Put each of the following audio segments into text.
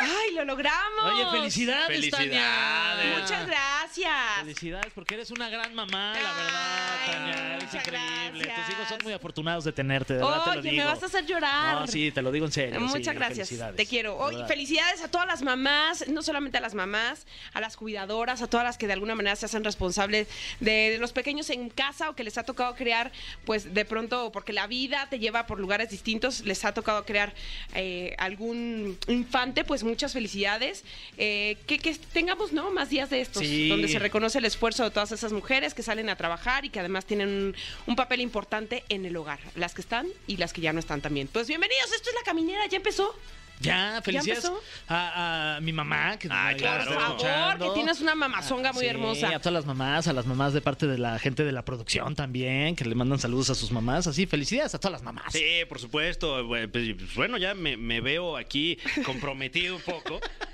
¡Ay, lo logramos! Oye, felicidades, Felicidades. Tania. Muchas gracias. Felicidades, porque eres una gran mamá, la verdad, Tania. Eres increíble. gracias. Tus hijos son muy afortunados de tenerte, de verdad te lo Oye, digo. me vas a hacer llorar. No, sí, te lo digo en serio. sí, Muchas gracias, felicidades. te quiero. De Hoy felicidades a todas las mamás, no solamente a las mamás, a las cuidadoras, a todas las que de alguna manera se hacen responsables de los pequeños en casa o que les ha tocado crear, pues de pronto, porque la vida te lleva por lugares distintos, les ha tocado crear eh, algún infante, pues muchas felicidades. Eh, que, que tengamos no más días de estos, Sí. donde se reconoce el esfuerzo de todas esas mujeres que salen a trabajar y que además tienen un, un papel importante en el hogar, las que están y las que ya no están también. Pues bienvenidos, esto es la caminera, ya empezó. Ya, felicidades empezó? a, a mi mamá, que Ay, claro. Por favor, que tienes una mamazonga muy Sí, hermosa. a todas las mamás, a las mamás de parte de la gente de la producción también, que le mandan saludos a sus mamás. Así, felicidades a todas las mamás. Sí, por supuesto. Bueno, pues, Bueno, ya me, me veo aquí comprometido un poco.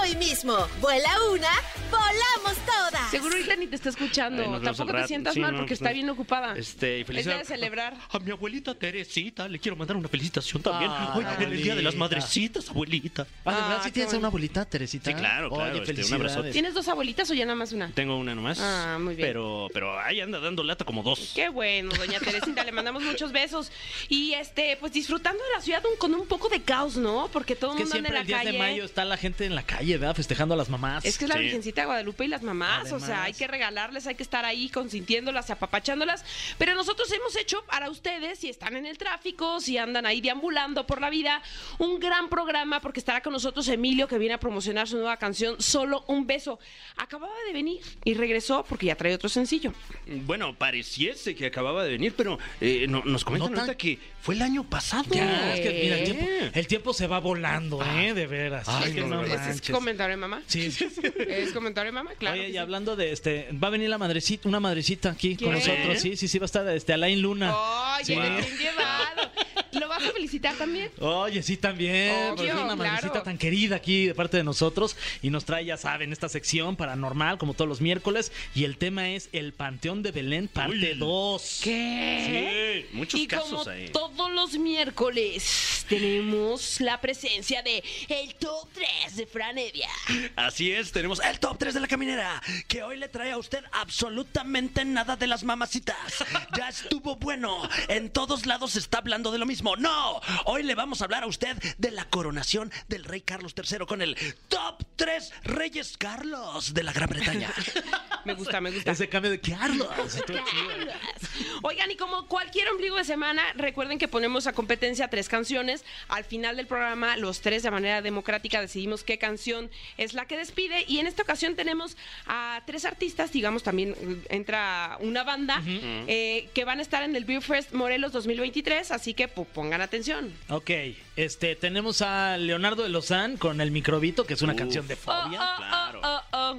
hoy mismo. Vuela una, volamos todas. Seguro ahorita ni te está escuchando. Ay, nos vemos Tampoco al te rato. sientas Sí, mal no, porque pues, está no. bien ocupada. este, y Es felicidades. de celebrar. A mi abuelita Teresita le quiero mandar una felicitación también. Hoy en el Día de las abuelita. Madrecitas, abuelita. Ah, ¿de verdad Ah, sí qué tienes una abuelita, Teresita? Sí, claro, claro, Oye, este, un felicidades. abrazote. ¿Tienes dos abuelitas o ya nada más una? Tengo una nomás. Ah, muy bien. Pero, pero ahí anda dando lata como dos. Qué bueno, doña Teresita, le mandamos muchos besos. Y este, pues disfrutando de la ciudad un- con un poco de caos, ¿no? Porque todo el Que mundo anda siempre en el la 10 calle. de mayo está la gente en la calle, ¿verdad? Festejando a las mamás. Es que es la Sí. Virgencita de Guadalupe y las mamás, o sea, hay que regalarles, hay que estar ahí consintiéndolas, apapachándolas. Pero nosotros hemos hecho para ustedes, si están en el tráfico, si andan ahí deambulando por la vida, un gran programa porque estará con nosotros Emilio que viene a promocionar su nueva canción Solo un beso. Acababa de venir y regresó porque ya trae otro sencillo. Bueno, pareciese que acababa de venir, pero eh, no- nos comentan No tan- que fue el año pasado. Ya, es que mira, el tiempo, el tiempo se va volando, ¿eh? De veras. Ay, Es que no, no de verdad. ¿Ese es manches. comentario de mamá? Sí. ¿Es comentario de mamá? Claro. Oye, y hablando de este, va a venir la madrecita, una madrecita aquí con nosotros. Sí, sí, sí, va a estar este Alain Luna. Oye, Sí. recién llevado. ¿Lo vas a felicitar también? Oye, sí, también. Obvio, porque es una claro. madrecita tan querida aquí de parte de nosotros. Y nos trae, ya saben, esta sección paranormal, como todos los miércoles. Y el tema es el Panteón de Belén, parte Uy. 2. ¿Qué? Sí, muchos y casos como ahí. todos los miércoles tenemos la presencia de el top 3 de Fran Evia. Así es, tenemos el top 3 de la caminera, que hoy le trae a usted absolutamente nada de las mamacitas. Ya estuvo bueno, en todos lados se está hablando de lo mismo. No, hoy le vamos a hablar a usted de la coronación del rey Carlos III con el top 3 Reyes Carlos de la Gran Bretaña. Me gusta, me gusta. Ese cambio de Carlos. Oigan, y como cualquier ombligo de semana, recuerden que ponemos a competencia tres canciones. Al final del programa, los tres de manera democrática decidimos qué canción es la que despide. Y en esta ocasión tenemos a tres artistas, digamos, también eh, entra una banda, eh, que van a estar en el Beer Fest Morelos 2023. Así que pues, pongan atención. Ok, este, tenemos a Leonardo de Lozán con el microbito, que es una Uf. canción de Oh, fobia. oh, claro. oh, oh,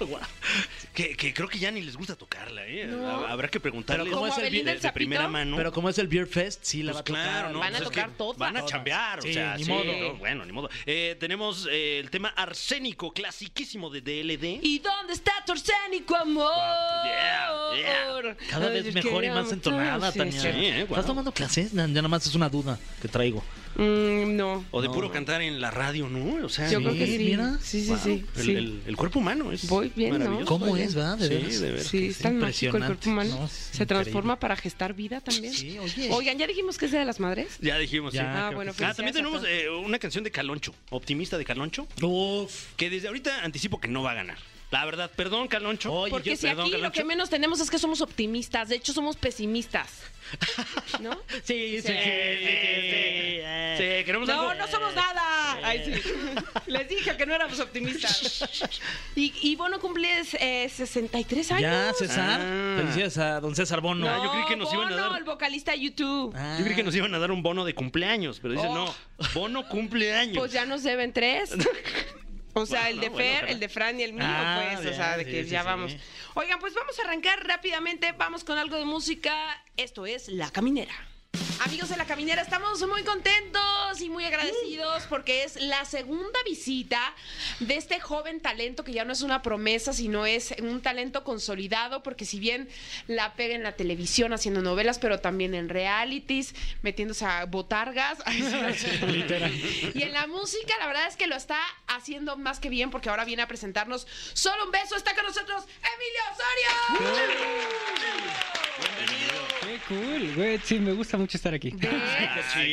oh. que, que creo que ya ni les gusta tocarla, ¿eh? No. Habrá que preguntarle Pero ¿cómo es el de, Belinda de el Sapito? primera mano. Pero como es el Beer Fest, sí la Pues va a tocar. claro, ¿no? Van a Pues es tocar todas. Van a chambear, Sí, o sea, ni sí, modo. no, bueno, ni modo. Eh, tenemos eh, el tema arsénico, clasiquísimo de DLD. ¿Y dónde está tu arsénico, amor? Yeah, yeah. Cada Ay, vez mejor y más entonada, Sí, Tania. sí. eh, ¿Estás guau. tomando clases? Ya nada más es una duda que traigo. Mm, no. O de No. puro cantar en la radio, ¿no? O sea, Yo Sí, creo que sí. mira. Sí, sí, wow, sí. El, sí. el- el cuerpo humano es Voy bien. ¿Cómo es, va? De Sí, de veras. Sí, es tan mágico el cuerpo humano. Se increíble. transforma para gestar vida también. Sí, oye. Oigan, ¿ya dijimos que es de las Madres? Ya dijimos, Ya, sí. Ah, bueno, que sí. Ah, también tenemos eh, una canción de Caloncho, optimista de Caloncho, Uf. que desde ahorita anticipo que no va a ganar. La verdad, perdón, Caloncho. Oye, Porque yo- si perdón, aquí lo que menos tenemos es que somos optimistas, de hecho somos pesimistas. ¿No? Sí, sí, sí. Sí. sí, Sí, queremos algo. No, no somos nada. Ay, sí. Les dije que no éramos optimistas. Y, y Bono cumple eh, 63 años. Ya, César. Ah. Felicidades a don César Bono. No, yo creí que nos iban a Bono, dar- el vocalista de YouTube. Ah. Yo creí que nos iban a dar un bono de cumpleaños, pero dice Oh. no, bono cumpleaños. Pues ya nos deben tres. O sea, Bueno, el de Fer, el de Fran y el mío, Ah, pues, o sea, de que sí, ya sí. vamos. Oigan, pues vamos a arrancar rápidamente, vamos con algo de música. Esto es La Caminera. Amigos de La Caminera, estamos muy contentos y muy agradecidos porque es la segunda visita de este joven talento que ya no es una promesa, sino es un talento consolidado, porque si bien la pega en la televisión haciendo novelas, pero también en realities, metiéndose a botargas. Y en la música, la verdad es que lo está haciendo más que bien porque ahora viene a presentarnos Solo un beso. Está con nosotros Emilio Osorio. Cool, güey. Sí, me gusta mucho estar aquí.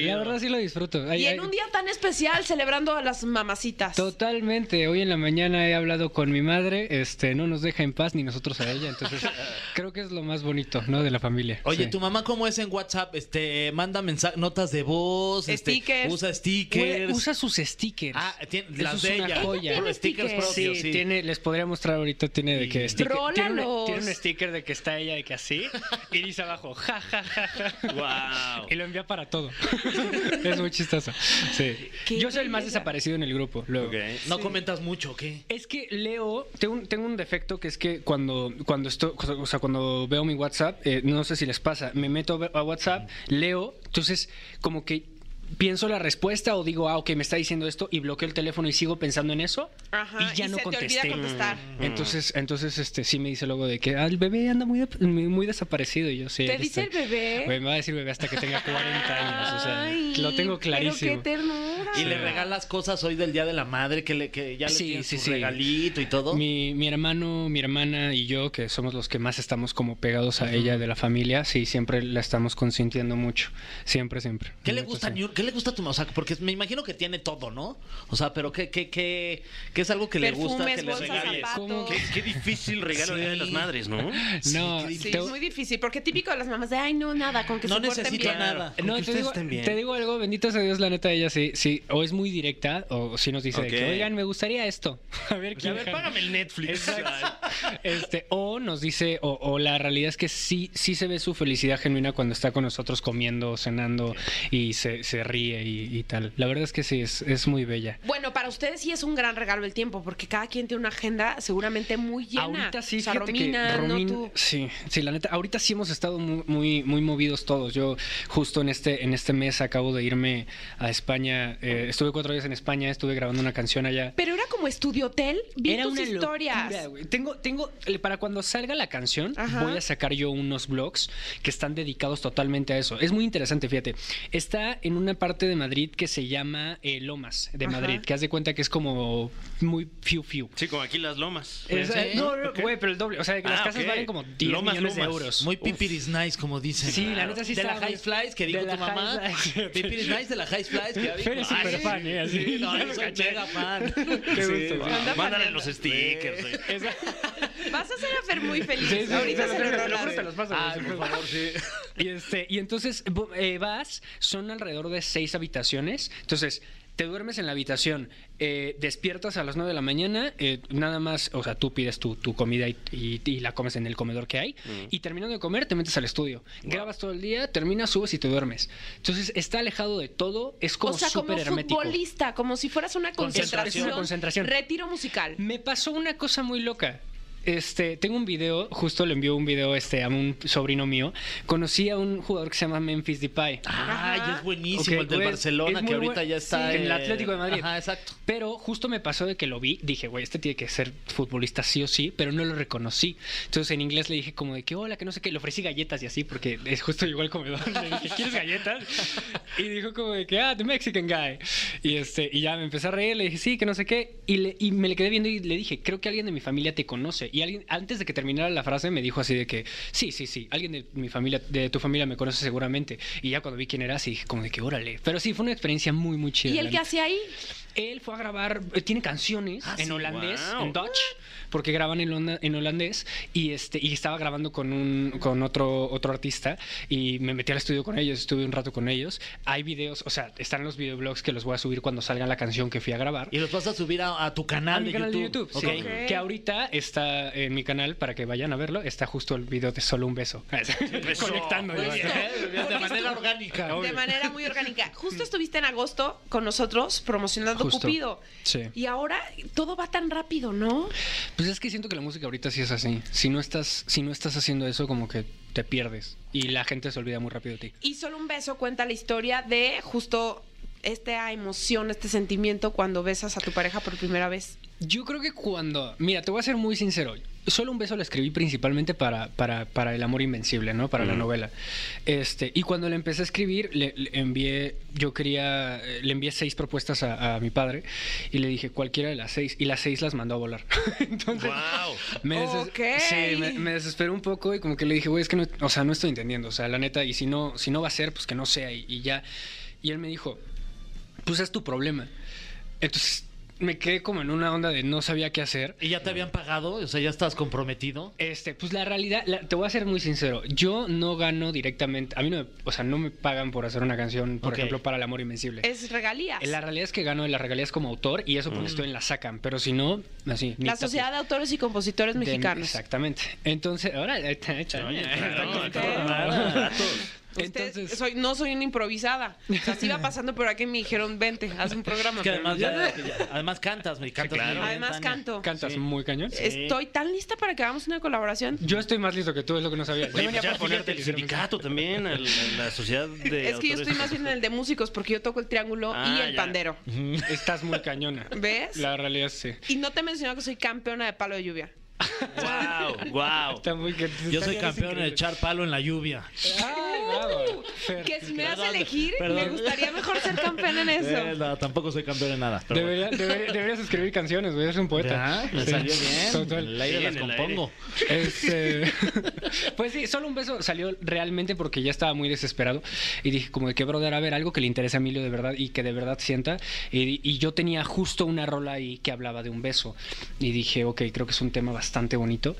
La verdad sí lo disfruto. Ay, Y ay, en un día tan especial celebrando a las mamacitas. Totalmente. Hoy en la mañana he hablado con mi madre. Este, no nos deja en paz ni nosotros a ella. Entonces, creo que es lo más bonito, ¿no? De la familia. Oye, Sí. ¿tu mamá cómo es en WhatsApp? Este, manda mensa- notas de voz, este, Stickers. usa stickers. usa sus stickers. Ah, tiene las es de una ella. joya. Puro ¿Tiene stickers propios, Sí, sí. tiene, les podría mostrar ahorita, tiene de que sticker. Tiene, tiene un sticker de que está ella de que así, y dice abajo, ja, ja, ja, ja. Wow. Y lo envía para todo. es muy chistoso. Sí. Yo soy el más desaparecido en el grupo. Luego. No comentas mucho, ¿qué? Es que leo, tengo un, tengo un defecto que es que cuando, cuando estoy, o sea, cuando veo mi WhatsApp, eh, no sé si les pasa, me meto a WhatsApp, leo, entonces como que pienso la respuesta o digo, ah, ok, me está diciendo esto y bloqueo el teléfono y sigo pensando en eso Ajá, y ya y no se te contesté. contestar. Entonces, entonces este sí me dice luego de que ah, el bebé anda muy, muy, muy desaparecido y yo sí. ¿Te dice el bebé? Güey, me va a decir bebé hasta que tenga 40 años, o sea, Ay, lo tengo clarísimo. Pero qué ternura. ¿Y le regalas cosas hoy del Día de la Madre que, le, que ya le Sí, tienes sí, su sí. regalito y todo? Mi, mi hermano, mi hermana y yo, que somos los que más estamos como pegados a ella de la familia, sí, siempre la estamos consintiendo mucho. Siempre, siempre. ¿Qué le gusta, sí. ¿Qué le gusta a tu mamá? O sea, porque me imagino que tiene todo, ¿no? O sea, pero ¿qué, qué, qué, qué es algo que le gusta que le regales? zapatos. ¿Cómo Qué, qué difícil regalo Sí. de las madres, ¿no? No, Sí, te- es muy difícil, porque típico de las mamás de, ay, no, nada, con que No se porten necesito bien. nada. Con No, que te digo, estén bien. te digo algo, bendito sea Dios, la neta, ella sí, sí, o es muy directa, o si nos dice de que, oigan, me gustaría esto. A ver, sea, a ver, págame el Netflix. Este, o nos dice, o, o la realidad es que sí, sí se ve su felicidad genuina cuando está con nosotros comiendo, cenando y se, se ríe y, y tal. La verdad es que sí, es, es muy bella. Bueno, para ustedes sí es un gran regalo el tiempo, porque cada quien tiene una agenda seguramente muy llena. Ahorita sí, o sea, fíjate Romina, que no Romín- tú. sí, sí, la neta, ahorita sí hemos estado muy, muy, muy movidos todos. Yo justo en este, en este mes acabo de irme a España, eh, estuve cuatro días en España, estuve grabando una canción allá. Pero era como estudio hotel, vi Era tus una historias. locura. Tengo, tengo, eh, para cuando salga la canción, Ajá. voy a sacar yo unos blogs que están dedicados totalmente a eso. Es muy interesante, fíjate. Está en una parte de Madrid que se llama eh, Lomas de Ajá. Madrid, que haz de cuenta que es como muy fiu fiu. Sí, como aquí las lomas. Es- Sí. no, no, güey, pero el doble. O sea, que las Ah, casas valen como 10 Lomas, millones de euros. Muy pipiris nice, como dicen. Sí, la neta sí De está, la. High Flies, que dijo tu mamá. Pipiris nice de la High Flies, que dijo. Súper sí. fan, ¿eh? Así. Sí, no, yo soy mega fan. Qué gusto, Sí, Mándale los stickers. Vas a hacer a Fer muy feliz. Sí, sí, Ahorita se te los paso, güey. por favor, sí. Y, este, y entonces eh, vas, son alrededor de seis habitaciones. Entonces, te duermes en la habitación, eh, despiertas a las 9 de la mañana, eh, nada más, o sea, tú pides tu, tu comida y, y- y la comes en el comedor que hay, y terminando de comer te metes al estudio, grabas todo el día, terminas, subes y te duermes. Entonces, está alejado de todo, es como o sea, como súper hermético. futbolista, como si fueras una Concentración, concentración. concentración. Retiro musical. Me pasó una cosa muy loca. Este, tengo un video, justo le envió un video este, a un sobrino mío. Conocí a un jugador que se llama Memphis Depay. Ay, Ajá. es buenísimo Ok, el del güey, Barcelona, que ahorita buen- ya está sí, en el Atlético de Madrid. Ajá, exacto. Pero justo me pasó de que lo vi, dije, güey, este tiene que ser futbolista sí o sí, pero no lo reconocí. Entonces en inglés le dije como de que hola, que no sé qué, le ofrecí galletas y así, porque es justo llegó al comedor. Le dije, ¿quieres galletas? Y dijo como de que, ah, the Mexican guy. Y, este, y ya me empecé a reír, le dije, sí, que no sé qué. Y, le- y me le quedé viendo y le dije, creo que alguien de mi familia te conoce. Y alguien, antes de que terminara la frase, me dijo así de que, sí, sí, sí, alguien de mi familia, de tu familia me conoce seguramente. Y ya cuando vi quién era, así dije como de que, órale. Pero sí, fue una experiencia muy, muy chida. ¿Y que neta. hacía ahí? Él fue a grabar, eh, tiene canciones Ah, en sí, holandés, wow. en Dutch, porque graban en, holandés y este y estaba grabando con un con otro otro artista y me metí al estudio con ellos, estuve un rato con ellos. Hay videos, o sea, están los videoblogs que los voy a subir cuando salga la canción que fui a grabar. Y los vas a subir a, a tu canal, a mi de, canal YouTube. de YouTube, sí. Que ahorita está en mi canal para que vayan a verlo. Está justo el video de solo un beso. Conectando. Yo. de manera orgánica. De manera muy orgánica. Justo estuviste en agosto con nosotros promocionando Justo. Cupido. Sí. Y ahora todo va tan rápido, ¿no? Pues es que siento que la música ahorita sí es así. Si no estás, si no estás haciendo eso, como que te pierdes. Y la gente se olvida muy rápido de ti. Y solo un beso cuenta la historia de justo esta emoción, este sentimiento cuando besas a tu pareja por primera vez. Yo creo que cuando. Mira, te voy a ser muy sincero. Solo un beso lo escribí principalmente para, para, para El amor invencible, ¿no? Para la novela. Este, y cuando le empecé a escribir, le, le envié. Yo quería. eh, Le envié seis propuestas a, a mi padre y le dije cualquiera de las seis. Y las seis las mandó a volar. Entonces. Wow. Me, deses- sí, me, me desesperé un poco y como que le dije, güey, es que no, o sea, no estoy entendiendo. O sea, la neta, y si no, si no va a ser, pues que no sea. Y, y ya. Y él me dijo, pues es tu problema. Entonces me quedé como en una onda de no sabía qué hacer. ¿Y ya te habían pagado? O sea, ya estás comprometido. Este, pues la realidad, la- te voy a ser muy sincero, yo no gano directamente, a mí no me, o sea, no me pagan por hacer una canción, por ejemplo, para El Amor Invencible. Es regalías. La realidad es que gano en las regalías como autor y eso porque estoy en la sacan, pero si no, así. La. Sociedad de Autores y Compositores De- Mexicanos. Exactamente. Entonces, ahora está hecha. Oye, Entonces, soy, no soy una improvisada. O sea, sí iba pasando por aquí me dijeron, vente, haz un programa. Es que pero además, ya- ya- ya- además cantas, me cantas. claro. muy Además canto. cantas Sí. muy cañón. Estoy tan lista para que hagamos una colaboración. Yo estoy más listo que tú, es lo que no sabía. Yo venía pues ya a que hiciéramos sindicato también, la sociedad de Es que yo estoy más bien en el de músicos porque yo toco el triángulo y Ah, el ya. pandero. Estás muy cañona. ¿Ves? La realidad sí. Y no te he mencionado que soy campeona de palo de lluvia. Wow, wow. Está muy Yo soy está campeón increíble. echar palo en la lluvia. Ay, Fer. Que si me das a elegir, perdón. me gustaría mejor ser campeona en Eh, eso. no, tampoco soy campeón en nada. Debería- debería- deberías escribir canciones, güey. Eres un poeta. Ya, me Sí. salió bien. Total. En el aire Sí, las compongo. Este, pues sí, solo un beso salió realmente porque ya estaba muy desesperado y dije como de que brother, a ver, algo que le interese a Emilio de verdad y que de verdad sienta y, y yo tenía justo una rola ahí que hablaba de un beso y dije, ok, creo que es un tema bastante bonito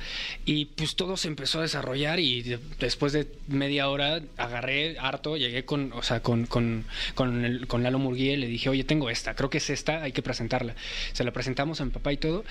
y pues todo se empezó a desarrollar y de- después de media hora agarré harto, llegué con, o sea, con, con, con, el- con Lalo Murguía y le dije, oye, tengo esta, creo que es esta, hay que presentarla. Se la presentamos a mi papá y todo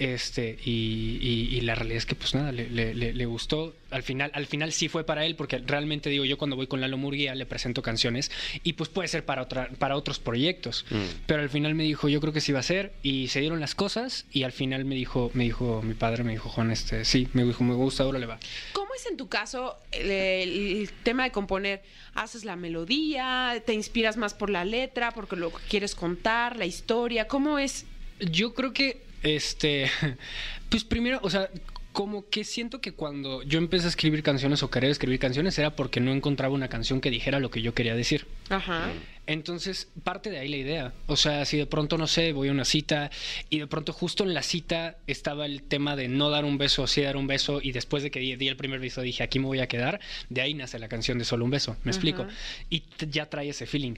este y, y- y la realidad es que pues nada le, le- le- le gustó al final al final sí fue para él porque realmente digo yo cuando voy con Lalo Murguía le presento canciones y pues puede ser para otra para otros proyectos pero al final me dijo yo creo que sí va a ser y se dieron las cosas y al final me dijo me dijo mi padre me dijo Juan este sí me dijo me gusta ahora le va ¿Cómo es en tu caso el, el tema de componer? ¿Haces la melodía? ¿Te inspiras más por la letra? ¿Porque lo que quieres contar? ¿La historia? ¿Cómo es? Yo creo que, este, pues primero, o sea, como que siento que cuando yo empecé a escribir canciones o querer escribir canciones era porque no encontraba una canción que dijera lo que yo quería decir. Ajá. Entonces, parte de ahí la idea. O sea, si de pronto, no sé, voy a una cita y de pronto justo en la cita estaba el tema de no dar un beso sí dar un beso y después de que di, di el primer beso dije, aquí me voy a quedar, de ahí nace la canción de Solo un beso, ¿me explico? Y ya trae ese feeling.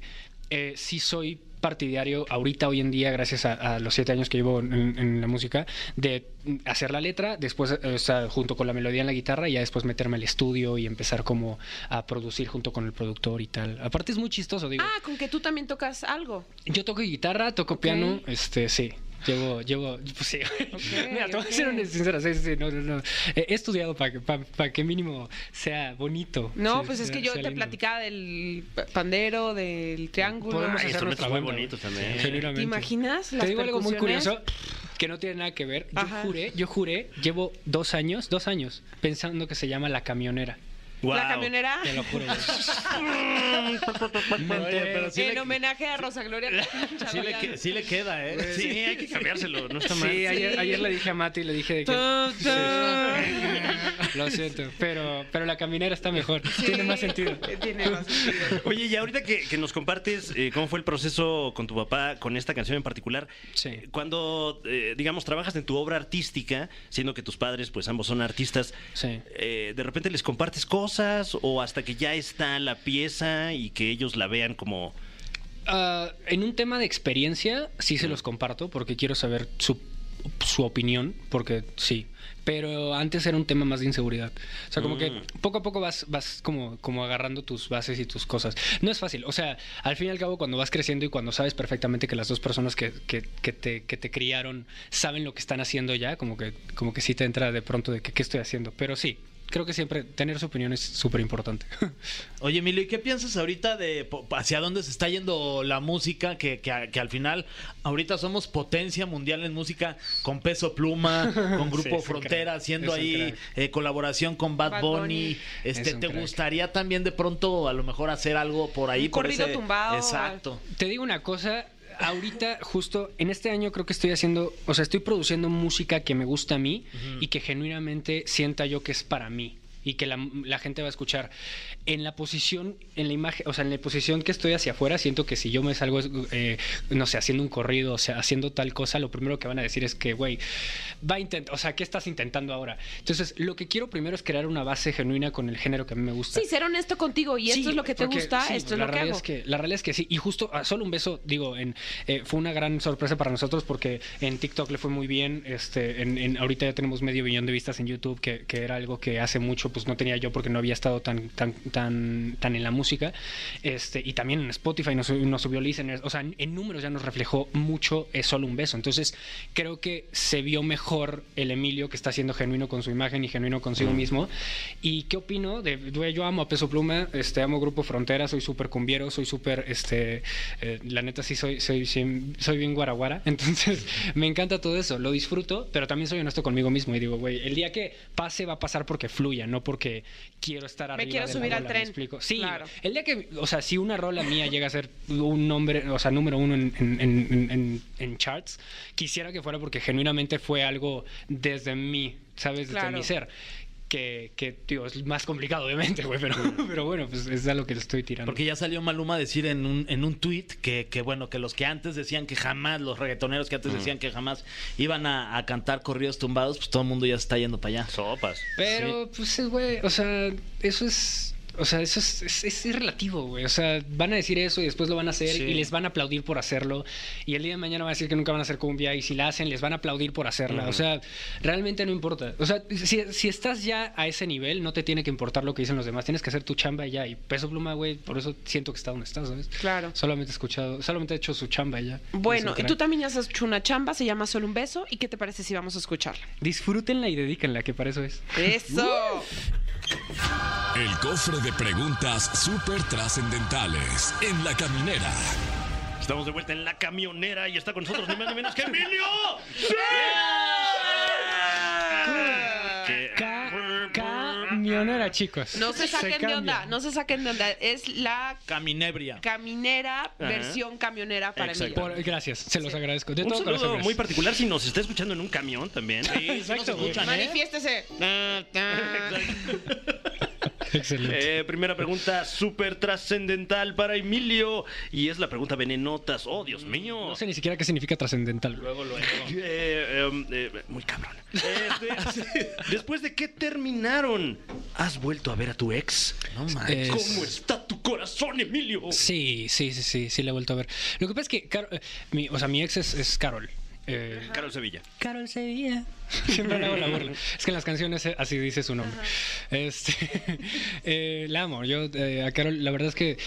Eh, sí soy partidario ahorita, hoy en día, gracias a, a los siete años que llevo en, en la música, de hacer la letra, después, eh, o sea, junto con la melodía en la guitarra, y ya después meterme al estudio y empezar como a producir junto con el productor y tal. Aparte es muy chistoso, digo. Ah, con que tú también tocas algo. Yo toco guitarra, toco piano, este, sí. Llevo, llevo, pues sí. Mira, te voy a ser una sincera, sí, sí, no, no, no. He estudiado para que, pa- pa que mínimo sea bonito. No, Sí, pues es sea- que yo sea te lindo. platicaba del pandero, del triángulo. Podemos hacer instrumentos nuestra muy banda. bonitos también. Genuinamente. ¿Te imaginas? Te las digo algo muy curioso. que no tiene nada que ver. Yo Ajá. juré, yo juré, llevo dos años, dos años, pensando que se llama La Camionera. La camionera. Te lo juro. Oye, sí en le- homenaje a Rosa Gloria. Sí le, que- sí le queda, ¿eh? Sí, hay que cambiárselo, no está mal. Sí, ayer, ayer le dije a Mati, le dije de que... Lo siento, pero, pero la caminera está mejor. Tiene más sentido. Tiene más sentido. Oye, y ahorita que, que nos compartes eh, cómo fue el proceso con tu papá con esta canción en particular, Sí. cuando, eh, digamos, trabajas en tu obra artística, siendo que tus padres, pues ambos son artistas, Sí. eh, de repente les compartes cosas o hasta que ya está la pieza y que ellos la vean como... Ah, en un tema de experiencia, sí se los comparto porque quiero saber su, su opinión, porque sí. Pero antes era un tema más de inseguridad. O sea, como que Mm. poco a poco vas, vas como, como agarrando tus bases y tus cosas. No es fácil. O sea, al fin y al cabo, cuando vas creciendo y cuando sabes perfectamente que las dos personas que, que- que te, que te criaron saben lo que están haciendo ya, como que, como que sí te entra de pronto de que qué estoy haciendo. Pero sí, creo que siempre tener su opinión es súper importante. Oye, Emilio, ¿y qué piensas ahorita de hacia dónde se está yendo la música? Que, que, al final, ahorita somos potencia mundial en música con peso pluma, con Grupo Frontera, haciendo ahí eh, colaboración con Bad, Bad Bunny. Bunny. Este, Es ¿Te crack. gustaría también de pronto a lo mejor hacer algo por ahí? Un por corrido ese- tumbado. Exacto. Te digo una cosa, ahorita justo en este año creo que estoy haciendo, o sea, estoy produciendo música que me gusta a mí y que genuinamente sienta yo que es para mí y que la, la gente va a escuchar. En la posición, en la imagen, o sea, en la posición que estoy hacia afuera, siento que si yo me salgo, eh, no sé, haciendo un corrido, o sea, haciendo tal cosa, lo primero que van a decir es que, güey, va a intentar, o sea, ¿qué estás intentando ahora? Entonces, lo que quiero primero es crear una base genuina con el género que a mí me gusta. Sí, ser honesto contigo y esto Sí, es lo que te porque- gusta, sí, esto es lo que hago. Es que, la realidad es que sí. Y justo, ah, solo un beso, digo, en, eh, fue una gran sorpresa para nosotros porque en TikTok le fue muy bien. Este, en, en- ahorita ya tenemos medio billón de vistas en YouTube, que, que era algo que hace mucho pues no tenía yo porque no había estado tan, tan, tan, tan en la música. Este, y también en Spotify nos, nos subió listeners. O sea, en, en números ya nos reflejó mucho es solo un beso. Entonces, creo que se vio mejor el Emilio que está siendo genuino con su imagen y genuino consigo mismo. ¿Y qué opino? De, yo amo a Peso Pluma, este, amo Grupo Frontera, soy súper cumbiero, soy súper, este, eh, la neta sí soy, soy, sí, soy bien guaraguara, entonces me encanta todo eso, lo disfruto, pero también soy honesto conmigo mismo y digo, güey, el día que pase va a pasar porque fluya, no porque quiero estar arriba quiero de la subir al bola, tren. ¿me explico? Sí, Claro. el día que, o sea, si una rola mía llega a ser un nombre, o sea, número uno en, en- en- en- en charts, quisiera que fuera porque genuinamente fue algo desde mí, ¿sabes? Desde Claro. mi ser. Que, que, tío, es más complicado, obviamente, güey, pero, pero bueno, pues es a lo que le estoy tirando. Porque ya salió Maluma a decir en un, en un tweet que, que, bueno, que los que antes decían que jamás, los reggaetoneros que antes decían que jamás iban a, a cantar corridos tumbados, pues todo el mundo ya se está yendo para allá. Sopas. Pero, pues, eh, güey, o sea, eso es. O sea, eso es, es, es- es relativo, güey. O sea, van a decir eso y después lo van a hacer Sí. y les van a aplaudir por hacerlo. Y el día de mañana van a decir que nunca van a hacer cumbia y si la hacen les van a aplaudir por hacerla. O sea, realmente no importa. O sea, si, si estás ya a ese nivel, no te tiene que importar lo que dicen los demás. Tienes que hacer tu chamba ya. Y peso pluma, güey, por eso siento que está donde estás, ¿sabes? Claro. Solamente he escuchado, solamente he hecho su chamba ya. Bueno, y tú también ya has hecho una chamba, se llama Solo un beso. ¿Y qué te parece si vamos a escucharla? Disfrútenla y dedíquenla, que para eso es. ¡Eso! El cofre de preguntas súper trascendentales en la caminera. Estamos de vuelta en la camionera y está con nosotros ni más ni menos que Emilio. Que- camionera, chicos. No se saquen de onda, no se saquen de onda. Es la Caminebria. caminera, versión camionera para. Por- gracias, se los agradezco. De Un todo saludo corazón, muy particular si nos está escuchando en un camión también. Exacto, güey. Manifiéstese. Excelente. Eh, primera pregunta súper trascendental para Emilio y es la pregunta venenotas. Oh, Dios mío. No sé ni siquiera qué significa trascendental. Luego, luego. Eh, em, eh, muy cabrón. Eh, de- después de que terminaron, ¿has vuelto a ver a tu ex? No Es- manches. ¿Cómo está tu corazón, Emilio? Sí, sí, sí, sí, sí, la he vuelto a ver. Lo que pasa es que, Caro- eh, mi, o sea, mi ex es, es Carol. Eh, Carol Sevilla. Carol Sevilla. Siempre le hago la burla. Es que en las canciones eh, así dice su nombre. Este, eh, la amo. Yo eh, a Carol, la verdad es que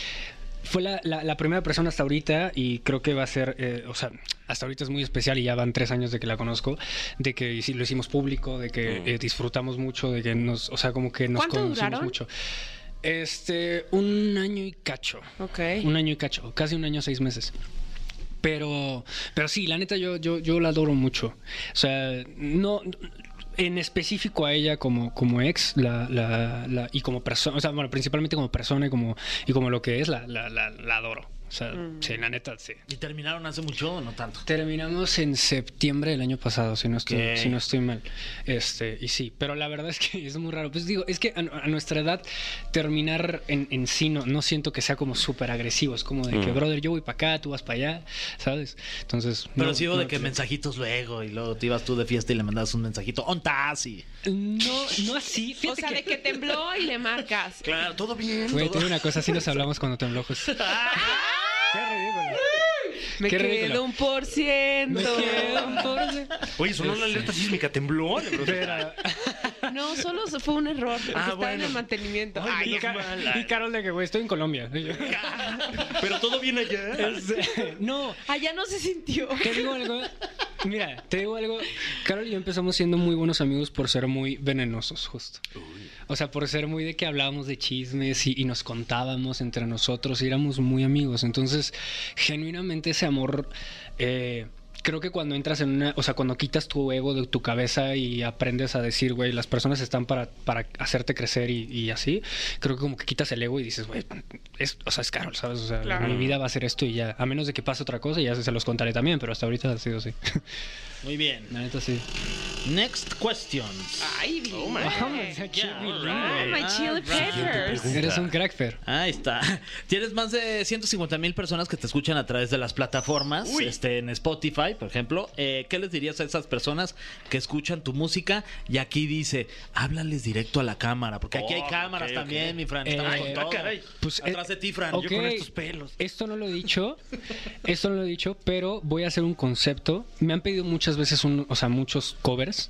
fue la, la- la primera persona hasta ahorita y creo que va a ser, eh, o sea, hasta ahorita es muy especial y ya van tres años de que la conozco, de que lo hicimos público, de que Mm. eh, disfrutamos mucho, de que nos, o sea, como que nos ¿Cuánto conocimos duraron? mucho. Este, un año y cacho. Ok. Un año y cacho, casi un año, seis meses. Pero, pero sí, la neta, yo, yo, yo la adoro mucho. O sea, no. En específico a ella como, como ex la, la, la- y como persona, o sea, bueno, principalmente como persona y como, y como lo que es, la, la, la, la adoro. O sea, sí, la neta, sí. ¿Y terminaron hace mucho o no tanto? Terminamos en septiembre del año pasado, si no estoy, Ok. si no estoy mal. Este, y sí, pero la verdad es que es muy raro. Pues digo, es que a, a nuestra edad, terminar en, en sí no, no siento que sea como súper agresivo. Es como de que, brother, yo voy para acá, tú vas para allá, ¿sabes? Entonces. Pero no- sí hubo no- de que mensajitos luego y luego te ibas tú de fiesta y le mandabas un mensajito. ¡Ontas! Y... No, no así. O Fíjate sea, de que tembló y le marcas. Claro, todo bien. Güey, todo- una cosa, así nos hablamos cuando tembló. José. Qué ridículo. Me Qué quedo ridículo. un por ciento. Me quedo un por Oye, sonó la alerta sísmica, tembló. No, solo fue un error. porque Ah, estaba en bueno. el mantenimiento. Ay, Ay, y, menos Ca- mal. y Carol de que, güey, estoy en Colombia. Pero todo bien allá. Este, no, allá no se sintió. Te digo algo. Mira, te digo algo. Carol y yo empezamos siendo muy buenos amigos por ser muy venenosos, justo. O sea, por ser muy de que hablábamos de chismes y, y nos contábamos entre nosotros y éramos muy amigos. Entonces, genuinamente ese amor. eh, Creo que cuando entras en una, o sea, cuando quitas tu ego de tu cabeza y aprendes a decir, güey, las personas están para, para hacerte crecer y, y así, creo que como que quitas el ego y dices, güey, es, o sea, es Carol, ¿sabes? O sea, Claro. mi vida va a ser esto y ya, a menos de que pase otra cosa, y ya se los contaré también, pero hasta ahorita ha sido así. Muy bien. La neta sí. Next questions. Ay, bien. Alright, my chili alright. peppers. Eres un crack, Fer. Ahí está. Tienes más de 150 mil personas que te escuchan a través de las plataformas, este, en Spotify, por ejemplo. Eh, ¿Qué les dirías a esas personas que escuchan tu música? Y aquí dice, háblales directo a la cámara, porque aquí hay Oh, cámaras también, mi Fran. Eh, Estamos con ah, todo. caray. Pues, Atrás eh, de ti, Fran. ok, Yo con estos pelos. Esto no lo he dicho. Esto no lo he dicho, pero voy a hacer un concepto. Me han pedido muchas veces, un, o sea, muchos covers.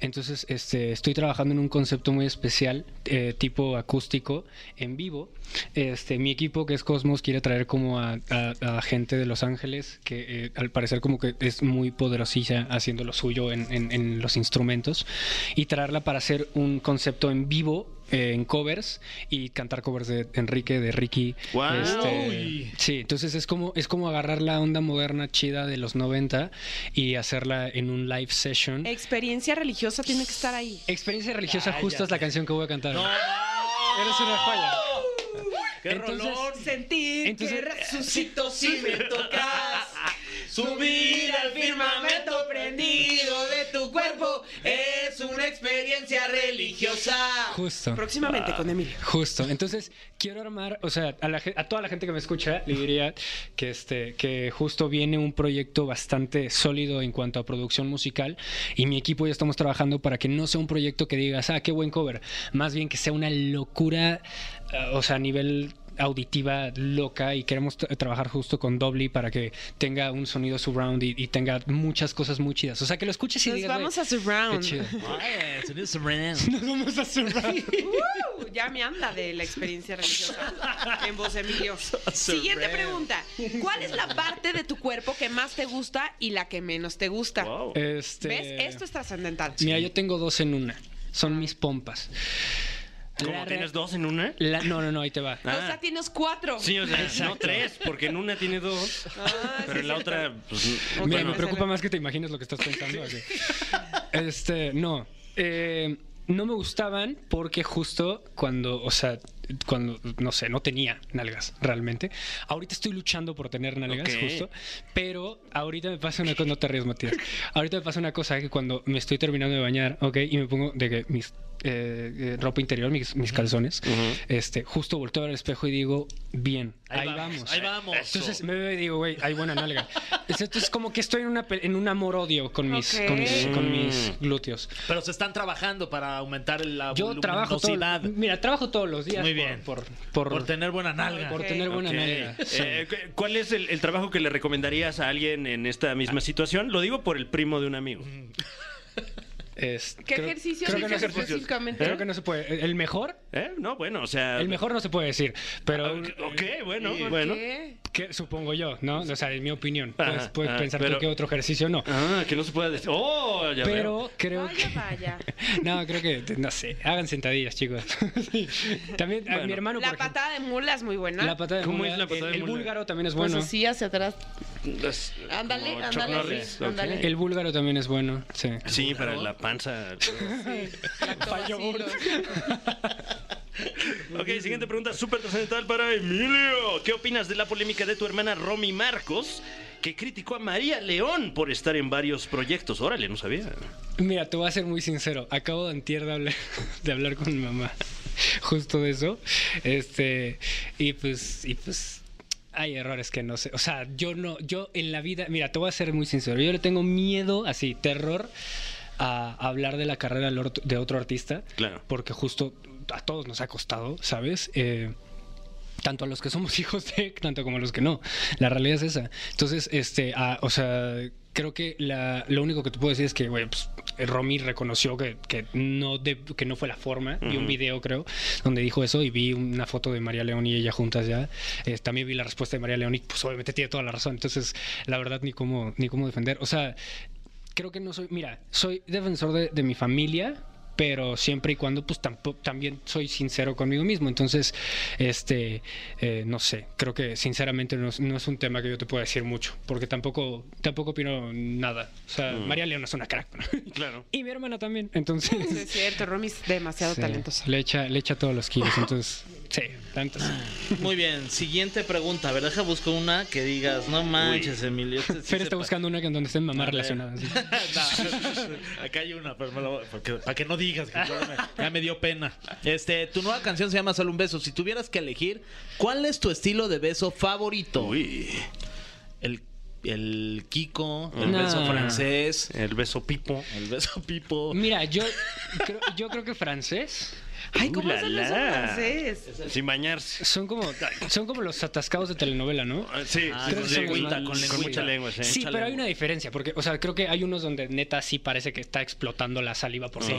Entonces, este, estoy trabajando en un concepto muy especial, eh, tipo acústico, en vivo. Este, mi equipo, que es Cosmos, quiere traer como a, a- a gente de Los Ángeles, que eh, al parecer como que es muy poderosilla haciendo lo suyo en, en- en los instrumentos, y traerla para hacer un concepto en vivo. Eh, en covers y cantar covers de Enrique, de Ricky. Guau. este. Sí, entonces es como, es como agarrar la onda moderna chida de los 90 y hacerla en un live session. Experiencia religiosa tiene que estar ahí. Experiencia religiosa justo es la canción que voy a cantar. Eres una joya. ¡Qué Entonces- rolón! Sentir Entonces- que resucito si me tocas. Subir al firmamento prendido de tu cuerpo es una experiencia religiosa. Justo. Próximamente con Emilio. Justo. Entonces, quiero armar, o sea, a, la a toda la gente que me escucha, le diría que, este, que justo viene un proyecto bastante sólido en cuanto a producción musical y mi equipo ya estamos trabajando para que no sea un proyecto que digas, ah, qué buen cover. Más bien que sea una locura, ah, o sea, a nivel auditiva loca y queremos tra- trabajar justo con Dobly para que tenga un sonido surround y, y tenga muchas cosas muy chidas. O sea, que lo escuches y Nos digas, vamos "Güey, a surround. qué chido". Nos vamos a surround. Uh, ya me anda de la experiencia religiosa en voz Emilio. Siguiente pregunta. ¿Cuál es la parte de tu cuerpo que más te gusta y la que menos te gusta? Wow. Este... ¿Ves? Esto es trascendental. Mira, yo tengo dos en una. Son mis pompas. ¿Cómo tienes dos en una? la- no, no, no, ahí te va. O sea, tienes cuatro. Sí, o sea, no tres, porque en una tiene dos, Ah, pero en la otra, pues. Mira, no, me preocupa más que te imagines lo que estás pensando. así. Este, no. Eh, no me gustaban porque justo cuando, o sea, cuando, no sé, no tenía nalgas realmente. Ahorita estoy luchando por tener nalgas, justo. Pero ahorita me pasa una cosa, no te ríes, Matías. Ahorita me pasa una cosa que cuando me estoy terminando de bañar, ok, y me pongo de que mis eh, eh, ropa interior, mis, mis calzones, este, justo volteo al espejo y digo, bien, ahí, vamos. Ahí vamos. Entonces me veo y digo, güey, hay buena nalga. Esto es como que estoy en, una, en un amor-odio con mis, con, mis, con mis Mm. glúteos. Pero se están trabajando para aumentar la Yo trabajo todo, mira, trabajo todos los días Muy por- bien. por, por, Por tener buena nalga. por tener buena nalga. Sí. Eh, cu- ¿Cuál es el, el trabajo que le recomendarías a alguien en esta misma situación? Lo digo por el primo de un amigo. Es- ¿Qué creo- ejercicio creo que no específicamente? Creo que no se puede. El mejor, ¿Eh? No, bueno, o sea. el mejor no se puede decir, pero Ah, Ok, bueno, ¿Por bueno. qué? que supongo yo, ¿no? O sea, en mi opinión. Ajá, Puedes, puedes ajá, pensar pero- tú que otro ejercicio no. Ah, que no se puede decir. ¡Oh! Ya Pero creo Vaya, que. vaya. No, creo que. No sé. Hagan sentadillas, chicos. Sí. También, a Bueno. mi hermano. La por ejemplo, patada de mula es muy buena. La patada de ¿Cómo mula. es la patada el, de el mula? búlgaro también es Pues bueno. así hacia atrás. Es Ándale, ándale, Norris, sí, ok. ándale. El búlgaro también es bueno. Sí. Sí, para la panza. Lactobacilos. Ok, siguiente pregunta súper trascendental para Emilio. ¿Qué opinas de la polémica de tu hermana Romy Marcos, que criticó a María León por estar en varios proyectos? Órale, no sabía. Mira, te voy a ser muy sincero. Acabo de antier de hablar, de hablar con mi mamá justo de eso. Este, y pues, y pues hay errores que no sé. O sea, yo no, yo en la vida, mira, te voy a ser muy sincero. Yo le tengo miedo, así, terror a hablar de la carrera de otro artista. Claro. Porque justo a todos nos ha costado, ¿sabes? Eh, tanto a los que somos hijos de, tanto como a los que no. La realidad es esa. Entonces, este, ah, o sea, creo que la- lo único que te puedo decir es que, güey, pues, Romy reconoció que, que no de- que no fue la forma. Vi un video, creo, donde dijo eso y vi una foto de María León y ella juntas ya. Eh, también vi la respuesta de María León y, pues, obviamente tiene toda la razón. Entonces, la verdad, ni cómo, ni cómo defender. O sea, creo que no soy, mira, soy defensor de, de mi familia, pero siempre y cuando pues tampoco, también soy sincero conmigo mismo. Entonces, este, eh, no sé, creo que sinceramente no, es- no es un tema que yo te pueda decir mucho, porque tampoco, tampoco opino nada. O sea, María León es una crack. Claro. y mi hermana también. Entonces, Sí, es cierto, Romy es demasiado sí, talentosa. le echa, le echa todos los kilos. Entonces, sí, tantos. Muy bien, siguiente pregunta. A ver, deja busco una que digas, no manches, Emilio. este sí Fer se está buscando una que en donde estén mamás relacionadas. sí. No, acá hay una, pero me lo- porque- para que no digas que me- ya me dio pena. Este, tu nueva canción se llama Solo un beso. Si tuvieras que elegir, ¿cuál es tu estilo de beso favorito? Uy, El, el Kiko, el No. beso francés, el beso pipo. el beso Pipo. Mira, yo creo, yo creo que francés. Ay, ¿cómo Uh, es el la, beso la. francés? Sin bañarse. Son como, son como los atascados de telenovela, ¿no? Ah, Sí, Ah, sí, con lengüita, con, con con lengüita. mucha lengua, sí. Sí, Mucha pero hay una diferencia, porque, o sea, creo que hay unos donde neta sí parece que está explotando la saliva por sí.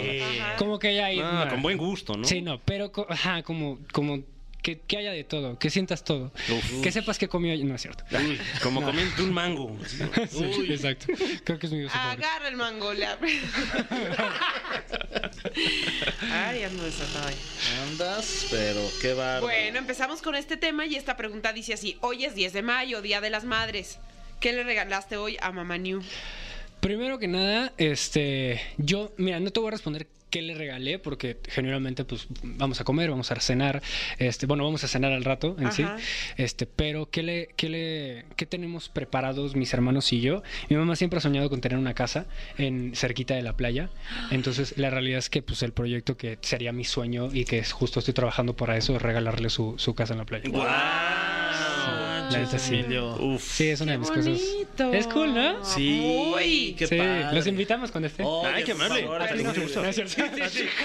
Como que ya hay. Ah, una- con buen gusto, ¿no? Sí, no, pero, ajá, como, como que, que haya de todo, que sientas todo. Uf. Que sepas que comió. No es cierto. Uy, como comiendo un mango. Sí, exacto. Creo que es mi favorito. Agarra el mango. le ab- Ay, ando desatada. Andas, pero qué va. Bueno, empezamos con este tema y esta pregunta dice así: Hoy es 10 de mayo, Día de las Madres. ¿Qué le regalaste hoy a Mamá New? Primero que nada, este, yo, mira, no te voy a responder qué le regalé porque generalmente pues vamos a comer, vamos a cenar, este, bueno, vamos a cenar al rato en sí, este, pero qué le, qué le, qué tenemos preparados mis hermanos y yo. Mi mamá siempre ha soñado con tener una casa en cerquita de la playa, entonces la realidad es que pues el proyecto que sería mi sueño y que es- justo estoy trabajando para eso es regalarle su, su casa en la playa. ¡Guau! La neta sí. Emilio. Uf. Sí, es una de mis cosas. bonito! Es cool, ¿no? Sí, Muy. qué sí, padre. los invitamos cuando esté. Oye, Ay, qué por amable. favor, a ti mucho no. gusto.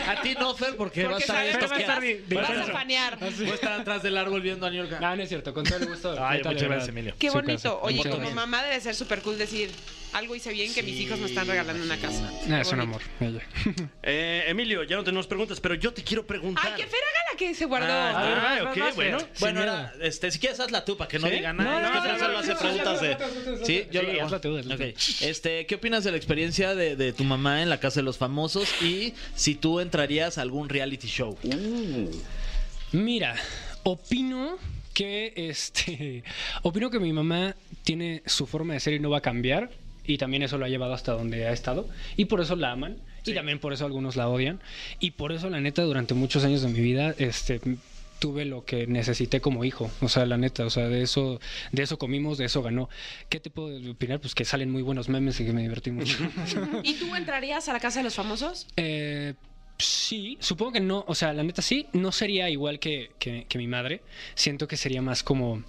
A ti no, Fer, porque, vas a estar sabes que esto vas a, de vas a intenso. fanear. Voy a estar atrás del árbol viendo a New York. No, no es cierto, con todo el gusto. Ay, neta, muchas gracias, verdad. Emilio. Qué Su bonito. Oye, Muchas como gracias. mamá debe ser súper cool decir algo hice bien que mis hijos me están regalando una casa. Ah, es un Bonito. amor. ella. Eh, Emilio, ya no tenemos preguntas, pero yo te quiero preguntar. Ay, que Fer haga la que se guardó. Ah, ah, vas, ok, bueno. Bueno, este, si quieres hazla tú para que no ¿Sí? diga nada. No, Es que no, Fer no, solo no, hace no, preguntas no, de. no, no, no, Sí, yo lo-. Este, ¿qué opinas de la experiencia de, de tu mamá en la casa de los famosos y si tú entrarías a algún reality show? Mira, opino que este. Opino que mi mamá tiene su forma de ser y no va a cambiar. Y también eso lo ha llevado hasta donde ha estado. Y por eso la aman. Y también por eso algunos la odian. Y por eso, la neta, durante muchos años de mi vida, este. Tuve lo que necesité como hijo, o sea, la neta, o sea, de eso, de eso comimos, de eso ganó. ¿Qué te puedo opinar? Pues que salen muy buenos memes y que me divertí mucho. ¿Y tú entrarías a la casa de los famosos? Eh, sí, supongo que no, o sea, la neta sí, no sería igual que, que- que mi madre. Siento que sería más como,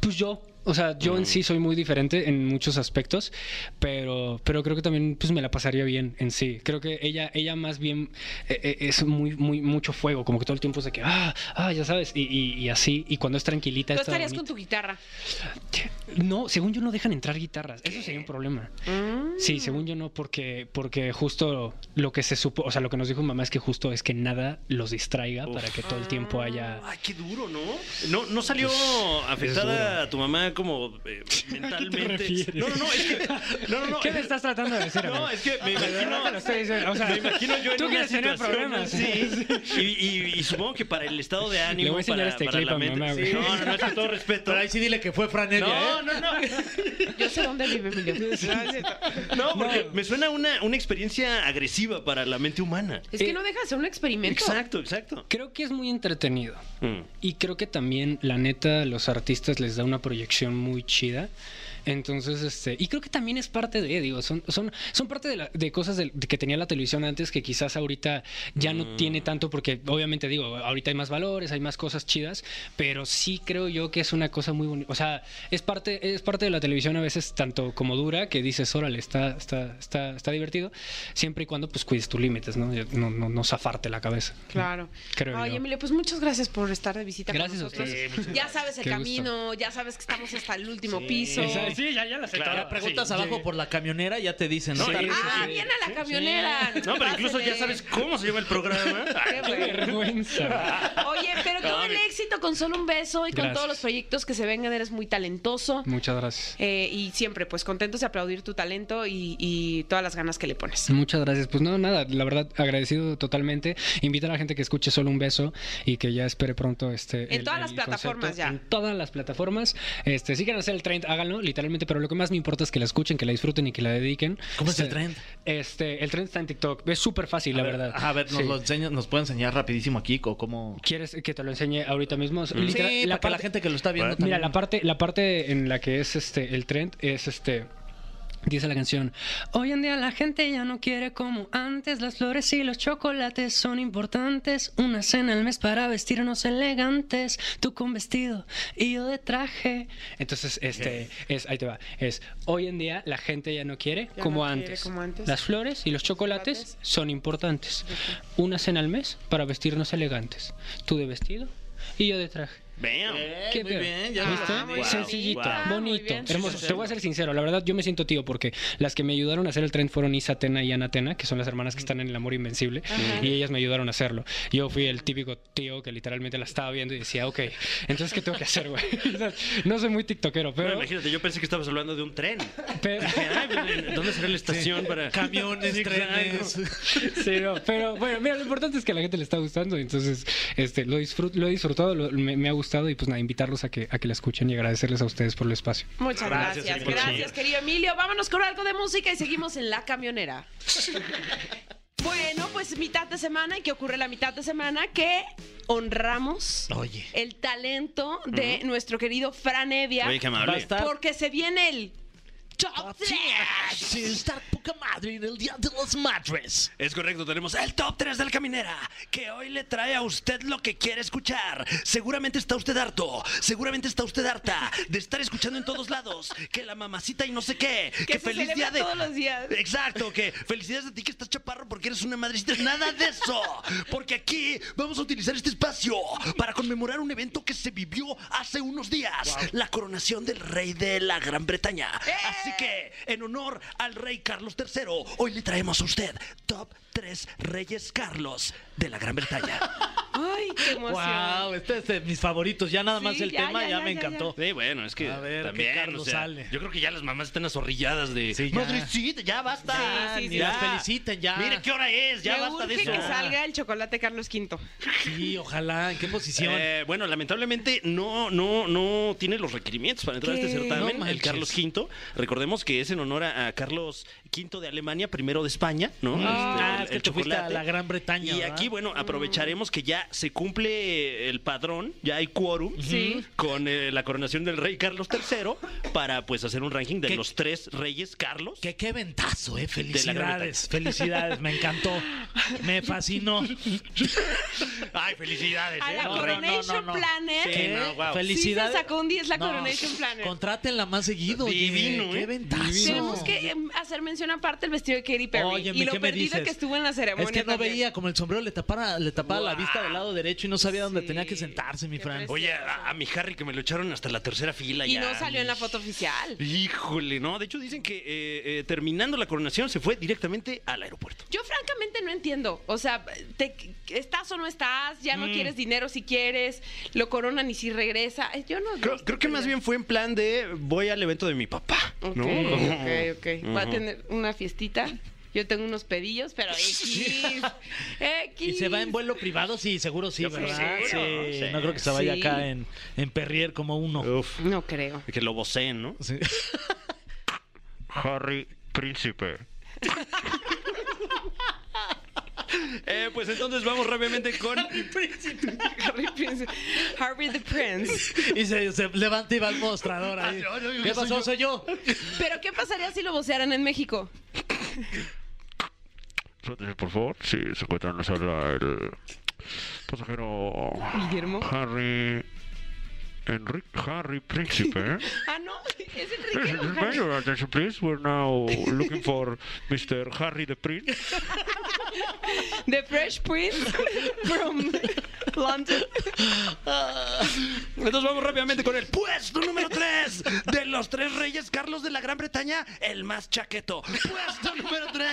pues yo. O sea, yo en sí soy muy diferente en muchos aspectos, pero, pero creo que también pues me la pasaría bien en sí. Creo que ella, ella más bien eh, eh, es muy, muy, mucho fuego, como que todo el tiempo es de que, ah, ah, ya sabes, y, y- y así, y cuando es tranquilita. Tú estarías bonita. con tu guitarra. No, según yo no dejan entrar guitarras. Eso sería un problema. Sí, según yo no, porque, porque justo lo que se supo, o sea, lo que nos dijo mamá es que justo es que nada los distraiga para que todo el tiempo haya. Ay, qué duro, ¿no? ¿No, no salió afectada tu mamá como eh, mentalmente. No, no, no, es que. No, no, no. ¿Qué me estás tratando de decir? No, amigo? es que me imagino. O sea, me imagino yo en tú una quieres tener situación problemas. así, y, y- y supongo que para el estado de ánimo, Le voy a enseñar para, este para clip la a mi mamá, Sí, no, no, no, es con todo respeto. Pero ahí sí dile que fue Fran Evia, No, ¿eh? no, no. Yo sé dónde vive Emilio. No, porque me suena una, una experiencia agresiva para la mente humana. Es que no deja de ser un experimento. Exacto, exacto. Creo que es muy entretenido. Mm. Y creo que también, la neta, los artistas les da una proyección muy chida. Entonces, este, y creo que también es parte de, digo, son, son, son parte de, la- de cosas de que tenía la televisión antes que quizás ahorita ya no tiene tanto, porque obviamente digo, ahorita hay más valores, hay más cosas chidas, pero sí creo yo que es una cosa muy bonita. O sea, es parte, es parte de la televisión a veces tanto como dura, que dices, órale, está, está, está, está divertido, siempre y cuando pues cuides tus límites, ¿no? No, no, no zafarte la cabeza. Claro. Creo Ay, yo. Emilio, pues muchas gracias por estar de visita Gracias a con nosotros. ustedes. Sí, muchas ya sabes el Qué gusto. camino, ya sabes que estamos hasta el último piso. Sí, ya, ya la sé. Claro, Ya preguntas Sí, abajo sí. por la camionera, ya te dicen. ¿no? Sí, Ah, viene a la camionera. No, pero incluso ya sabes cómo se llama el programa. Qué vergüenza. Oye, pero todo el éxito con solo un beso y con Gracias. todos los proyectos que se vengan, eres muy talentoso. Muchas gracias. Eh, y siempre, pues contentos de aplaudir tu talento y, y todas las ganas que le pones. Muchas gracias. Pues no, nada, la verdad, agradecido totalmente. Invita a la gente que escuche solo un beso y que ya espere pronto este. En todas las plataformas ya. En todas las plataformas. Este, hacer el trend, háganlo, literalmente, pero lo que más me importa es que la escuchen, que la disfruten y que la dediquen. ¿Cómo es el Este, trend? Este, el trend está en TikTok. Es súper fácil, la ver, verdad. A ver, nos Sí. lo enseña, nos puede enseñar rapidísimo aquí o cómo. ¿Quieres que te lo enseñe ahorita mismo? Sí, Literal- para que la gente que lo está viendo Mira, también. la parte, la parte en la que es este el trend es este. Dice la canción, hoy en día la gente ya no quiere como antes, las flores y los chocolates son importantes, una cena al mes para vestirnos elegantes, tú con vestido y yo de traje. Entonces, este, es, ahí te va, es, hoy en día la gente ya no quiere, Ya como, no quiere antes. como antes. las flores y los chocolates Chocolates. son importantes, una cena al mes para vestirnos elegantes, tú de vestido y yo de traje. Vean. ¿Qué muy bien, ya ¿Viste? Ah. Sencillito, Wow. Bonito, bien. hermoso. Sí, Te voy a ser sincero, la verdad yo me siento tío porque las que me ayudaron a hacer el tren fueron Isa Tena y Ana Tena, que son las hermanas que están en El Amor Invencible, y ellas me ayudaron a hacerlo. Yo fui el típico tío que literalmente la estaba viendo y decía, ok, entonces ¿qué tengo que hacer, güey? No soy muy tiktokero, Bueno, pero... imagínate, yo pensé que estabas hablando de un tren. pero- ¿Dónde será la estación para Camiones, Sí, trenes. Sí, no, pero bueno, mira, lo importante es que a la gente le está gustando, entonces este, lo, disfrut- lo he disfrutado, lo- me, me ha gustado y pues nada, invitarlos a que, a que la escuchen y agradecerles a ustedes por el espacio. Muchas Gracias, gracias. Querido Emilio. Vámonos con algo de música y seguimos en la camionera. Bueno, pues mitad de semana. ¿Y qué ocurre la mitad de semana? Que honramos Oye. el talento de nuestro querido Fran Evia. Oye, qué amable. Porque se viene el Top 3. Sí, estar poca madre en el día de los madres. Es correcto, tenemos el top 3 de la caminera, que hoy le trae a usted lo que quiere escuchar. Seguramente está usted harto, seguramente está usted harta de estar escuchando en todos lados que la mamacita y no sé qué, que, se feliz día de... todos los días. Exacto, que felicidades a ti que estás chaparro porque eres una madrecita. Nada de eso, porque aquí vamos a utilizar este espacio para conmemorar un evento que se vivió hace unos días, la coronación del rey de la Gran Bretaña. Así que, en honor al rey Carlos III, hoy le traemos a usted top 3 reyes Carlos de la Gran Bretaña. Ay, qué emoción. Wow, este es de mis favoritos. Ya nada más Sí, el ya, tema ya, ya, ya, me ya, encantó. Sí, bueno, es que A ver, también, ¿qué Carlos o sea, sale? yo creo que ya las mamás están azorrilladas de Sí, ya. Madrecita, ya basta. Sí, sí, sí. Ni las feliciten ya. Mire qué hora es, ya Me basta de urge eso. que salga el chocolate Carlos V. Sí, ojalá. ¿En qué posición? Eh, bueno, lamentablemente no, no, no tiene los requerimientos para entrar a este certamen. No el. Carlos V. Recordemos que es en honor a, Carlos V de Alemania, primero de España, ¿no? Ah, Este, es que te fuiste a la Gran Bretaña, Y ¿verdad? aquí, bueno, aprovecharemos que ya se cumple el padrón, ya hay quórum Sí. con eh, la coronación del rey Carlos III para pues hacer un ranking de ¿Qué? los tres reyes Carlos. Qué, qué ventazo, eh. Felicidades. Felicidades, me encantó. Me fascinó. Ay, felicidades. A ¿eh? la rey. Coronation Planner. Sí, ¿Qué? no, wow. Felicidades. Sí se sacó un 10 la No, Coronation Planner. Contrátenla más seguido. oye. Divino, Qué ¿eh? ventazo. Tenemos que em, hacer mención aparte el vestido de Katy Perry Óyeme, y lo ¿qué me perdido que estuvo en la ceremonia. Es que no también. veía como el sombrero le tapara, le tapaba la vista del lado derecho y no sabía dónde tenía que sentarse, mi Fran. Oye, a, a mi Harry que me lo echaron hasta la tercera fila Y ya. no salió en la foto oficial. Híjole, no. De hecho, dicen que eh, eh, terminando la coronación se fue directamente al aeropuerto. Yo francamente no entiendo. O sea, te, ¿estás o no estás? Ya no Mm. quieres dinero si quieres. Lo coronan y si regresa. Eh, Yo no. Creo, creo que más bien fue en plan de voy al evento de mi papá. Ok, ¿no? ok, ok. Va a tener una fiestita. Yo tengo unos pedillos, pero X. X. ¿Y se va en vuelo privado? Sí, seguro sí, Yo creo ¿verdad? que seguro, Sí, sí. No creo que se vaya Sí. acá en, en Perrier como uno. Uf, No creo. que lo voceen, ¿no? Sí. Harry Príncipe. Eh, pues entonces vamos rápidamente con. Harry Prince. Harry the Prince. Y se, se levanta y va al mostrador ahí. Ah, no, no, ¿Qué pasó? Soy yo. Pero ¿qué pasaría si lo vocearan en México? Por favor, sí, se encuentra en la sala el pasajero Guillermo. Harry. Enrique Harry Príncipe. Ah, no. Es Enrique. o may Harry. attention, please. We're now looking for Mr. Harry the Prince. The Fresh Prince from London. Entonces vamos rápidamente con el puesto número 3 de los tres reyes Carlos de la Gran Bretaña, el más chaqueto. Puesto número 3,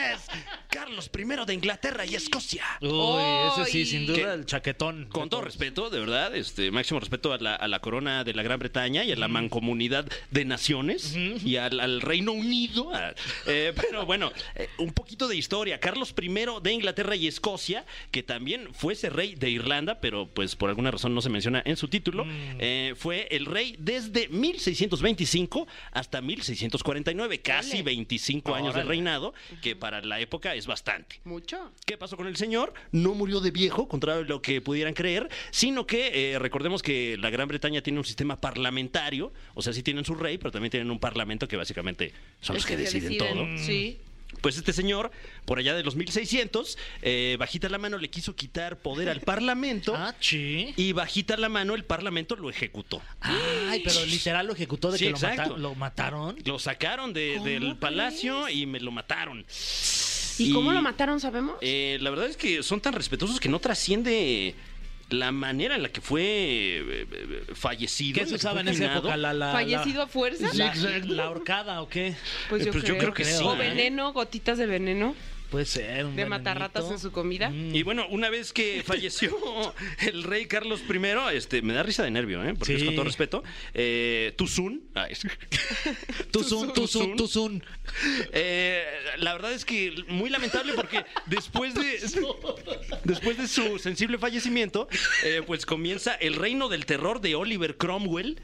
Carlos I de Inglaterra y Escocia. Uy, ese sí, sin duda, el chaquetón. Con todo respeto, de verdad, este máximo respeto a la, a la corona de la Gran Bretaña y a la mancomunidad de naciones y al, al Reino Unido. a- eh, pero bueno, eh, un poquito de historia. Carlos I de Inglaterra y Escocia, que también fuese rey de Irlanda, pero pues por alguna razón no se menciona en su título, eh, fue el rey desde 1625 hasta 1649, casi Ole. 25 años de reinado, que para la época es bastante. Mucho. ¿Qué pasó con el señor? No murió de viejo, contrario a lo que pudieran creer, sino que eh, recordemos que la Gran Bretaña tiene un sistema parlamentario, o sea, sí tienen su rey, pero también tienen un parlamento que básicamente son los que se deciden todo. Sí. Pues este señor, por allá de los 1600, eh, bajita la mano le quiso quitar poder al parlamento. Ah, sí. Y bajita la mano, el parlamento lo ejecutó. Ay, pero literal lo ejecutó de Sí, que lo, mataron, lo mataron. Lo sacaron de- ¿Cómo del palacio y me lo mataron. ¿Y, cómo lo mataron, sabemos? Eh, la verdad es que son tan respetuosos que no trasciende la manera en la que fue eh, eh, fallecido. ¿Qué se usaba en esa época? La, la, ¿Fallecido la- a fuerza? La, la horcada o qué? Pues Eh, yo, pues yo creo. creo que sí, O ¿eh? veneno, gotitas de veneno. Puede ser. Un De matarratas en su comida. Y bueno, una vez que falleció el rey Carlos I, este, me da risa de nervio, ¿eh? porque Sí. es con todo respeto, eh, Tuzun, Tuzun, Tuzun, Tuzun. eh, la verdad es que muy lamentable porque después de después de su sensible fallecimiento, eh, pues comienza el reino del terror de Oliver Cromwell.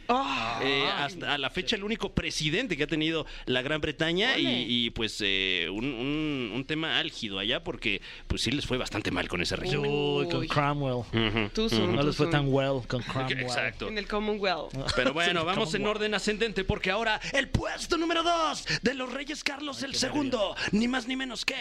Eh, hasta a la fecha el único presidente que ha tenido la Gran Bretaña y, pues eh, un, un- un tema álgido allá porque pues sí les fue bastante mal con ese régimen. Uy, con. Cromwell. Ujú. Tú son, No les fue tan well con Cromwell. Exacto. En el Commonwealth. Pero bueno, vamos en orden ascendente porque ahora el puesto número dos de los Reyes Carlos el segundo, ni más ni menos que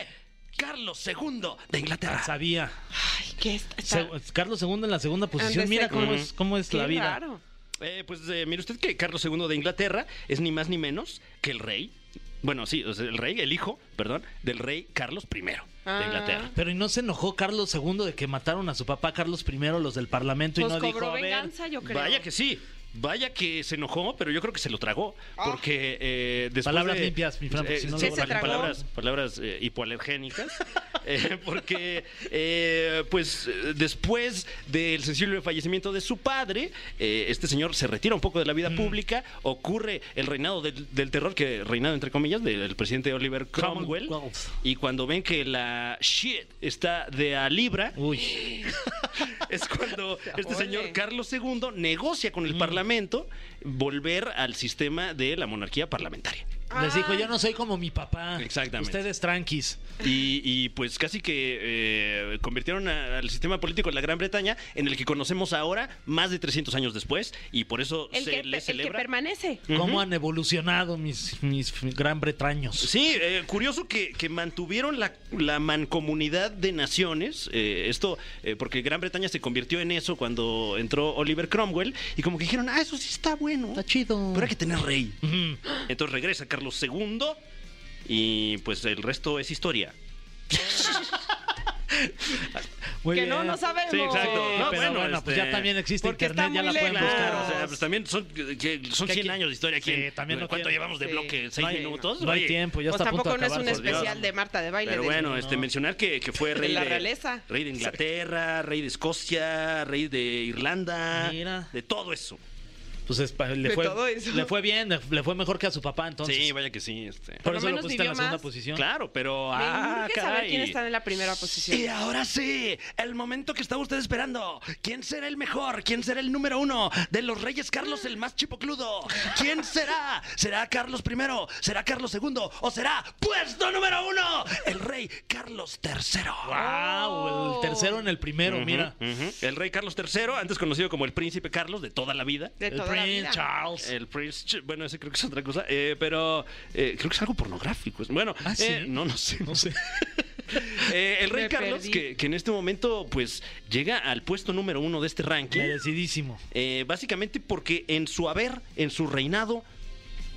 Carlos II de Inglaterra. Sabía. Ay, ¿qué es? Está- Carlos II en la segunda posición. Mira cómo es, cómo es Qué la vida. raro. Eh, pues eh, mire usted que Carlos II de Inglaterra es ni más ni menos que el rey. Bueno, sí, o sea, el rey, el hijo, perdón, del rey Carlos I de Ah. Inglaterra. Pero ¿y no se enojó Carlos II de que mataron a su papá Carlos I, los del Parlamento, y Pues no dijo, cobró a ver, venganza, yo creo. Vaya que sí. Vaya que se enojó, pero yo creo que se lo tragó. Porque eh, después Palabras de- limpias, mi Fran, porque si no ¿Qué luego se la- tragó? palabras, palabras eh, hipoalergénicas. Eh, porque, eh, pues, eh, después del sensible fallecimiento de su padre, eh, este señor se retira un poco de la Mm. vida pública. Ocurre el reinado del, del terror, que reinado entre comillas, del presidente Oliver Cromwell. Y cuando ven que la shit está de a libra, Uy, es cuando este Ole. señor Carlos II negocia con el Parlamento volver al sistema de la monarquía parlamentaria. Les dijo, yo no soy como mi papá. Exactamente. Ustedes tranquis. Y, y, pues casi que eh, convirtieron a- al sistema político de la Gran Bretaña en el que conocemos ahora, más de 300 años después, y por eso El, se que, le el que celebra. permanece. ¿Cómo han evolucionado mis, mis gran bretaños? Sí, eh, curioso que, que mantuvieron la, la mancomunidad de naciones. eh, esto, eh, porque Gran Bretaña se convirtió en eso cuando entró Oliver Cromwell. Y como que dijeron, ah, eso sí está bueno. Está chido. Pero hay que tener rey. Ujú. Entonces regresa Carlos II y pues el resto es historia. Muy que bien. no, no sabemos. Sí, exacto. Sí, No, pero bueno, bueno, pues este, ya también existe porque internet, está ya la pueden lejos. buscar. Claro, o o sea, sea, pues también son, que son Que 100 aquí- años de historia aquí. Sí, también no ¿Cuánto llevamos de Sí. bloque? ¿Seis no minutos? No hay tiempo, ya Pues está a punto tampoco no es un Dios. especial de Marta de baile. Pero de- bueno, este, mencionar que, que fue rey la de, realeza. rey de Inglaterra, rey de Escocia, rey de Irlanda, Mira. de todo eso. Pues le, fue, le fue bien, le, le fue mejor que a su papá entonces. sí, vaya que sí. Este. Por eso lo menos pusiste en la segunda más. posición. Claro, pero. Me Ah, urge saber quién está en la primera posición. Y ahora sí, el momento que estaba usted esperando. ¿Quién será el mejor? ¿Quién será el número uno de los Reyes Carlos, el más chipocludo? ¿Quién será? ¿Será Carlos I? ¿Será Carlos II? ¿O será puesto número uno? El rey Carlos III. Wow, el tercero en el primero, mira. El rey Carlos III, antes conocido como el príncipe Carlos de toda la vida. De el toda Prince vida. Charles. El Prince, Ch- bueno, ese creo que es otra cosa, eh, pero eh, creo que es algo pornográfico. Bueno, Ah, ¿sí? eh, no, no sé. No sé. Eh, el rey Me Carlos, que, que en este momento, pues, llega al puesto número uno de este ranking. Merecidísimo. eh, básicamente porque en su haber, en su reinado,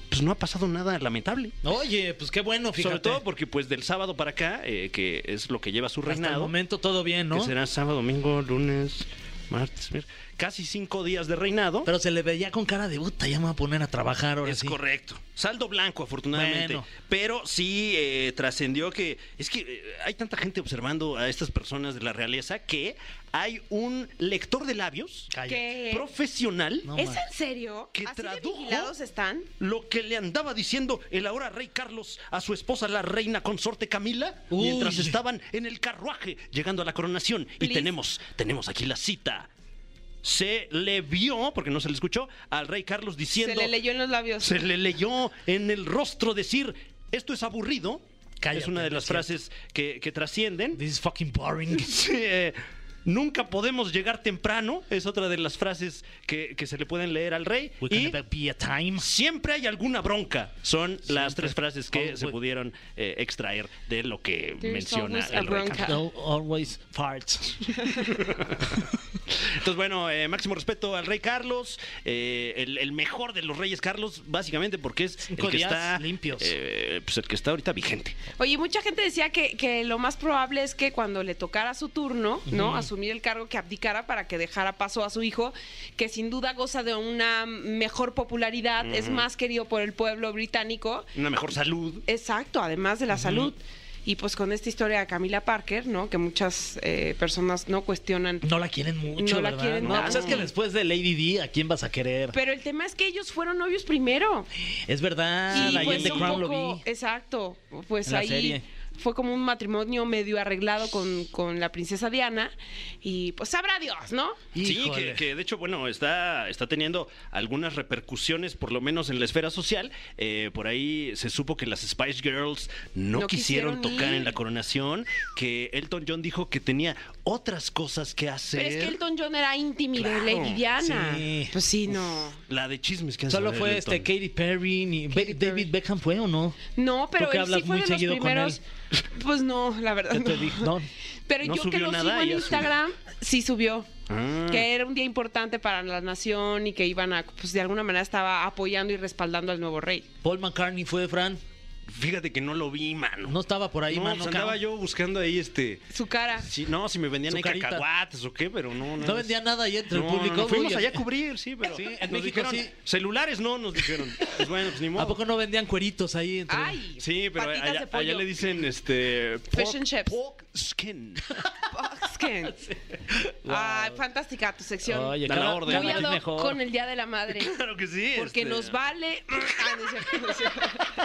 pues no ha pasado nada lamentable. Oye, pues qué bueno, fíjate. Sobre todo porque, pues, del sábado para acá, eh, que es lo que lleva su Hasta el reinado. momento todo bien, Que ¿no? será sábado, domingo, lunes, martes, miércoles, casi cinco días de reinado. Pero se le veía con cara de puta, ya me voy a poner a trabajar ahora Es sí. correcto. Saldo blanco, afortunadamente. Bueno. Pero sí eh, trascendió que. Es que eh, hay tanta gente observando a estas personas de la realeza que hay un lector de labios profesional. No, ¿Es en serio? Que ¿Así de tradujo? vigilados están? Lo que le andaba diciendo el ahora rey Carlos a su esposa, la reina consorte Camila, Uy. mientras estaban en el carruaje llegando a la coronación. Y tenemos, tenemos aquí la cita. Se le vio, porque no se le escuchó, al rey Carlos diciendo. Se le leyó en los labios. se le leyó en el rostro decir, esto es aburrido. Cállate, es una de las frases que, que trascienden. This is fucking boring. Sí, eh, nunca podemos llegar temprano. Es otra de las frases que, que se le pueden leer al rey. We Y be a time. siempre hay alguna bronca. Son las tres frases que Oh, se we- pudieron eh, extraer de lo que There's menciona el rey. bronca. No, always farts. Entonces, bueno, eh, máximo respeto al rey Carlos, eh, el, el mejor de los reyes Carlos, básicamente porque es Cinco el que días está limpios. eh, pues el que está ahorita vigente. Oye, mucha gente decía que, que lo más probable es que cuando le tocara su turno, ¿no? Asumir el cargo, que abdicara para que dejara paso a su hijo, que sin duda goza de una mejor popularidad, es más querido por el pueblo británico. Una mejor salud. Exacto, además de la salud. Y pues con esta historia de Camila Parker, ¿no? Que muchas eh, personas no cuestionan. No la quieren mucho, No la quieren no, pues es que después de Lady D, ¿a quién vas a querer? Pero el tema es que ellos fueron novios primero. es verdad, y ahí pues en The un Crown poco, lo vi. exacto, pues En la ahí serie. Fue como un matrimonio medio arreglado con, con la princesa Diana y pues sabrá Dios, ¿no? Sí, que, que de hecho, bueno, está, está teniendo algunas repercusiones, por lo menos en la esfera social. Eh, por ahí se supo que las Spice Girls no, No quisieron, quisieron tocar ir. en la coronación, que Elton John dijo que tenía otras cosas que hacer. Pero es que Elton John era íntimo Claro, de Lady Diana. sí. Pues sí, no. La de chismes que Solo fue Elton. este Katy Perry, ni Katy David Beckham fue o no? No, pero Tú que él hablas sí fue muy de los seguido con primeros. Pues no, la verdad. ¿Qué te no. Pero No yo que lo sigo en subió. Instagram, sí subió. Ah. Que era un día importante para la nación y que iban a, pues de alguna manera estaba apoyando y respaldando al nuevo rey. Paul McCartney fue, Fran. Fíjate que no lo vi, mano. No estaba por ahí, no, mano. pues andaba cabrón. yo buscando ahí este. Su cara. Sí, no, si me vendían Su ahí carita. cacahuates o qué, pero no. No vendía nada ahí entre No, el público. no, fuimos Uy, allá a cubrir, sí, pero. Sí, en nos México dijeron, sí. Celulares no, nos dijeron. Pues bueno, pues ni modo. ¿A poco no vendían cueritos ahí? Entre... Ay, Sí, pero allá le dicen este. Fish and chips. pork skin. Ay, fantástica tu sección. Oye, la cada, orden. cada mejor. con el Día de la Madre. claro que sí. Porque este, nos vale. Ah, no es cierto, no es cierto,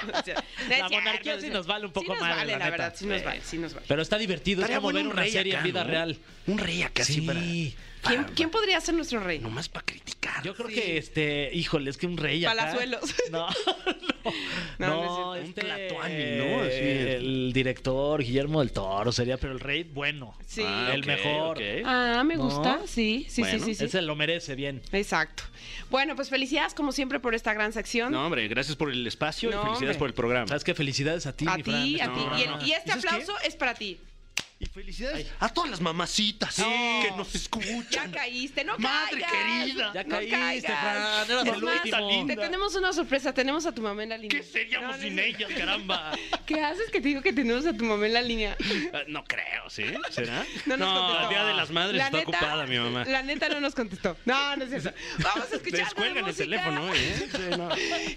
no es cierto. No es La monarquía no sí nos vale un poco sí nos madre, vale, la la, neta. verdad, sí nos vale, sí nos vale. Pero está divertido, estaría es como ver un una rey serie acá, en vida ¿no? real. Un rey acá Sí. para. ¿Quién, para- quién podría ser nuestro rey? Nomás para criticar. Yo creo Sí. que este, híjole, es que un rey acá. Palazuelos. No, no, No, no, no este, Un Tlatoani, ¿no? Así el director Guillermo del Toro sería, pero el rey bueno. Sí. Ah, el mejor. Ah, me ¿No? gusta, sí, sí, Bueno, sí, sí, sí. Ese lo merece bien. Exacto. Bueno, pues felicidades como siempre por esta gran sección. No, hombre, gracias por el espacio No, y felicidades hombre. por el programa. ¿Sabes qué? Felicidades a ti, a ti, este a ti. Y, el- programa. y este aplauso es para ti. Y felicidades a todas las mamacitas que nos Ya escuchan. caíste, no Madre caigas, querida. Ya no caíste, caigas. Fran, eras último. Te tenemos una sorpresa, tenemos a tu mamá en la línea. ¿Qué seríamos No, no, sin no. ellas, caramba? ¿Qué haces que te digo que tenemos a tu mamá en la línea? Ah, No creo, ¿sí? ¿Será? No nos contestó. el Día de las Madres La está neta- ocupada mi mamá. La neta no nos contestó. No, no es eso. Vamos a escuchar. Descuelgan el teléfono, ¿eh? Sí, no.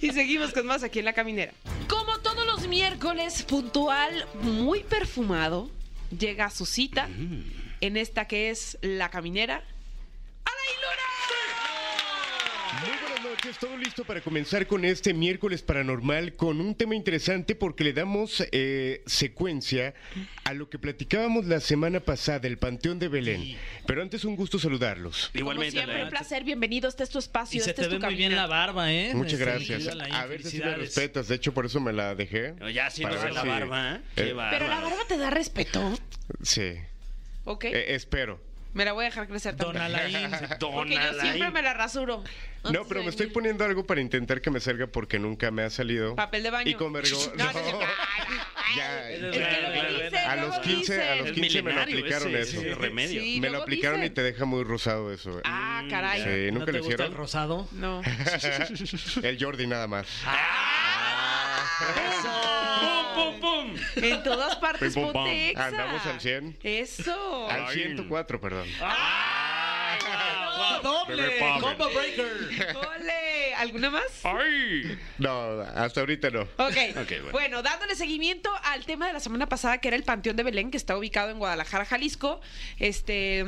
Y seguimos con más aquí en La Caminera. Como todos los miércoles, puntual, muy perfumado, llega a su cita Mm. en esta que es La Caminera. Muy buenas noches, todo listo para comenzar con este miércoles paranormal con un tema interesante porque le damos eh, secuencia a lo que platicábamos la semana pasada, el Panteón de Belén. Pero antes un gusto saludarlos. Igualmente, Como siempre, un placer. Bienvenido. Este es tu espacio. Y se este te es tu ve muy bien la barba, ¿eh? Muchas gracias. A ver si me respetas, de hecho por eso me la dejé. No, Ya Para hacer ver la si- barba, ¿eh? Eh, bárbaro. Pero la barba te da respeto. Sí, ¿Ok? Eh, espero. Me la voy a dejar crecer Don también. Alain. Porque yo siempre me la rasuro. No, pero me estoy poniendo algo para intentar que me salga porque nunca me ha salido. Papel de baño. Y con vergo- No, no, no. Ya, Es que luego A los luego 15, a los dicen. 15 me lo milenario aplicaron ese, eso. ese remedio. Sí, me lo luego aplicaron y dicen. te deja muy rosado eso. eh. Ah, caray. Sí, ¿No nunca te lo gusta hicieron. el rosado? No. El Jordi nada más. ¡Pum, pum, pum! En todas partes Pim, pum, pum. Pontexa. Andamos al 100. Eso. Al 104, perdón. ¡Doble! Bebé Power. ¡Combo breaker! Ole. ¿Alguna más? ¡Ay! No, hasta ahorita no. Ok. Ok, bueno. bueno. dándole seguimiento al tema de la semana pasada, que era el Panteón de Belén, que está ubicado en Guadalajara, Jalisco. Este,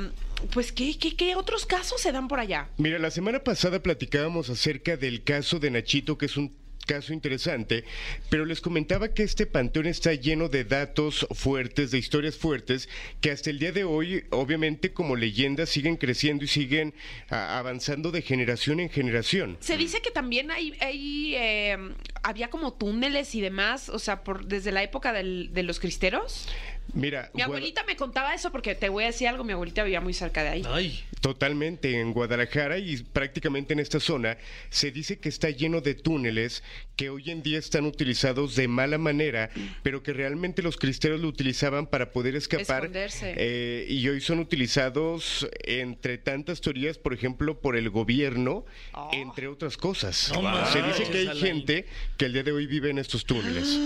pues, ¿qué, qué, qué otros casos se dan por allá? Mira, la semana pasada platicábamos acerca del caso de Nachito, que es un caso interesante, pero les comentaba que este panteón está lleno de datos fuertes, de historias fuertes, que hasta el día de hoy, obviamente, como leyendas, siguen creciendo y siguen ah, avanzando de generación en generación. Se dice que también hay, hay, eh, había como túneles y demás, o sea, por, desde la época del- de los cristeros. Mira, Mi Guada- abuelita me contaba eso porque te voy a decir algo, mi abuelita vivía muy cerca de ahí. Ay, Totalmente, en Guadalajara y prácticamente en esta zona se dice que está lleno de túneles que hoy en día están utilizados de mala manera, pero que realmente los cristeros lo utilizaban para poder escapar. Esconderse. eh, y hoy son utilizados entre tantas teorías, por ejemplo, por el gobierno, Oh. entre otras cosas. No se dice que hay gente que el día de hoy vive en estos túneles.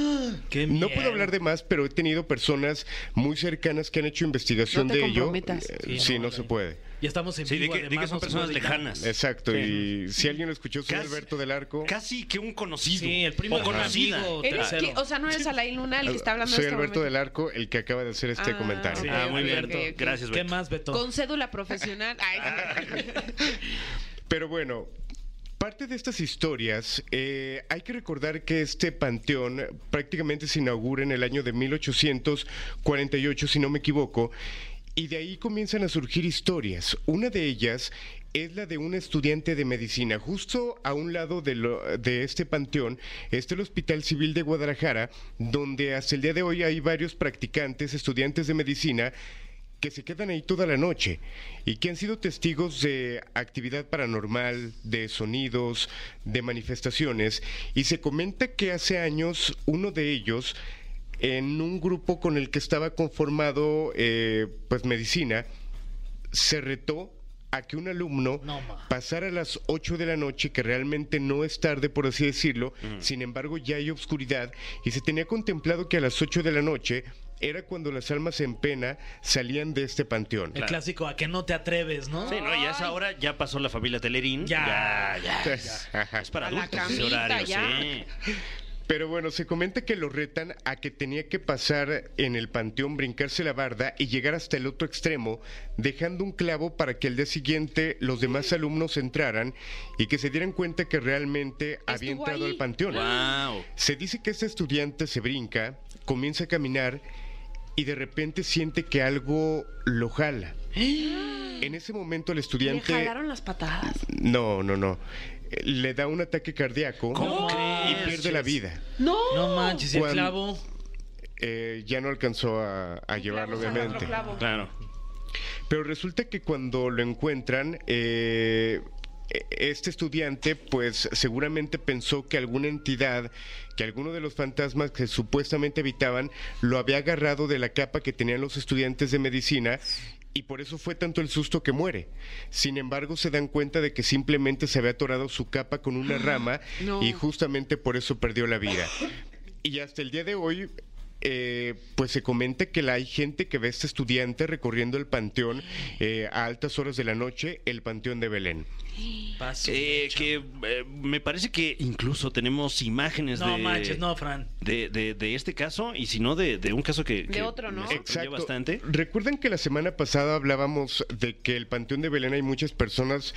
qué No puedo hablar de más, pero he tenido personas muy cercanas que han hecho investigación No te de ello. comprometas. Eh, Sí, Sí, no, se puede. Ya estamos en Sí, vivo, que, di que además, son personas lejanas. Exacto, Sí. y si alguien lo escuchó, soy Casi- Alberto del Arco. Casi que un conocido. Sí, el primo o de conocida. conocido. ¿Eres tercero. que- o sea, no eres Alain Luna el que está hablando Soy en este Alberto momento? del Arco, el que acaba de hacer este Ah, comentario. Ah, muy bien. Gracias, ¿Qué Beto. más, Beto? Con cédula profesional. Ay, Pero bueno, parte de estas historias, eh, hay que recordar que este panteón prácticamente se inaugura en el año de 1848, si no me equivoco, y de ahí comienzan a surgir historias. Una de ellas es la de un estudiante de medicina. Justo a un lado de, lo- de este panteón está el Hospital Civil de Guadalajara, donde hasta el día de hoy hay varios practicantes, estudiantes de medicina, que se quedan ahí toda la noche y que han sido testigos de actividad paranormal, de sonidos, de manifestaciones. Y se comenta que hace años uno de ellos, en un grupo con el que estaba conformado eh, pues medicina, se retó a que un alumno No, pasara a las 8 de la noche, que realmente no es tarde, por así decirlo, sin embargo ya hay oscuridad, y se tenía contemplado que a las 8 de la noche era cuando las almas en pena salían de este panteón. El clásico, a que no te atreves, ¿no? Sí, no, y a esa hora ya pasó la familia Telerín. Ya. ya, ya. Es para A adultos ese camita, horario, ya. sí. Pero bueno, se comenta que lo retan a que tenía que pasar en el panteón, brincarse la barda y llegar hasta el otro extremo, dejando un clavo para que al día siguiente los demás alumnos entraran y que se dieran cuenta que realmente había entrado ahí. al panteón. Wow. Se dice que este estudiante se brinca, comienza a caminar y de repente siente que algo lo jala. En ese momento el Le estudiante... jalaron las patadas. No, no, no. Le da un ataque cardíaco ¿Cómo y crees? pierde la vida. No. No manches, ¿y el Cuando- clavo. Eh, ya no alcanzó a, a llevarlo, Clavo, obviamente. otro clavo. Claro. Pero resulta que cuando lo encuentran, eh, este estudiante pues seguramente pensó que alguna entidad, que alguno de los fantasmas que supuestamente habitaban lo había agarrado de la capa que tenían los estudiantes de medicina y por eso fue tanto el susto que muere. Sin embargo, se dan cuenta de que simplemente se había atorado su capa con una rama No. y justamente por eso perdió la vida. Y hasta el día de hoy, eh, pues se comenta que la- hay gente que ve a este estudiante recorriendo el panteón eh, a altas horas de la noche, el panteón de Belén. Paso. Eh, que eh, me parece que incluso tenemos imágenes no de, manches, no, Fran. de, de- de este caso y si no de, de un caso que, De que otro, ¿no? sorprendió bastante. Recuerdan que la semana pasada hablábamos de que el panteón de Belén hay muchas personas.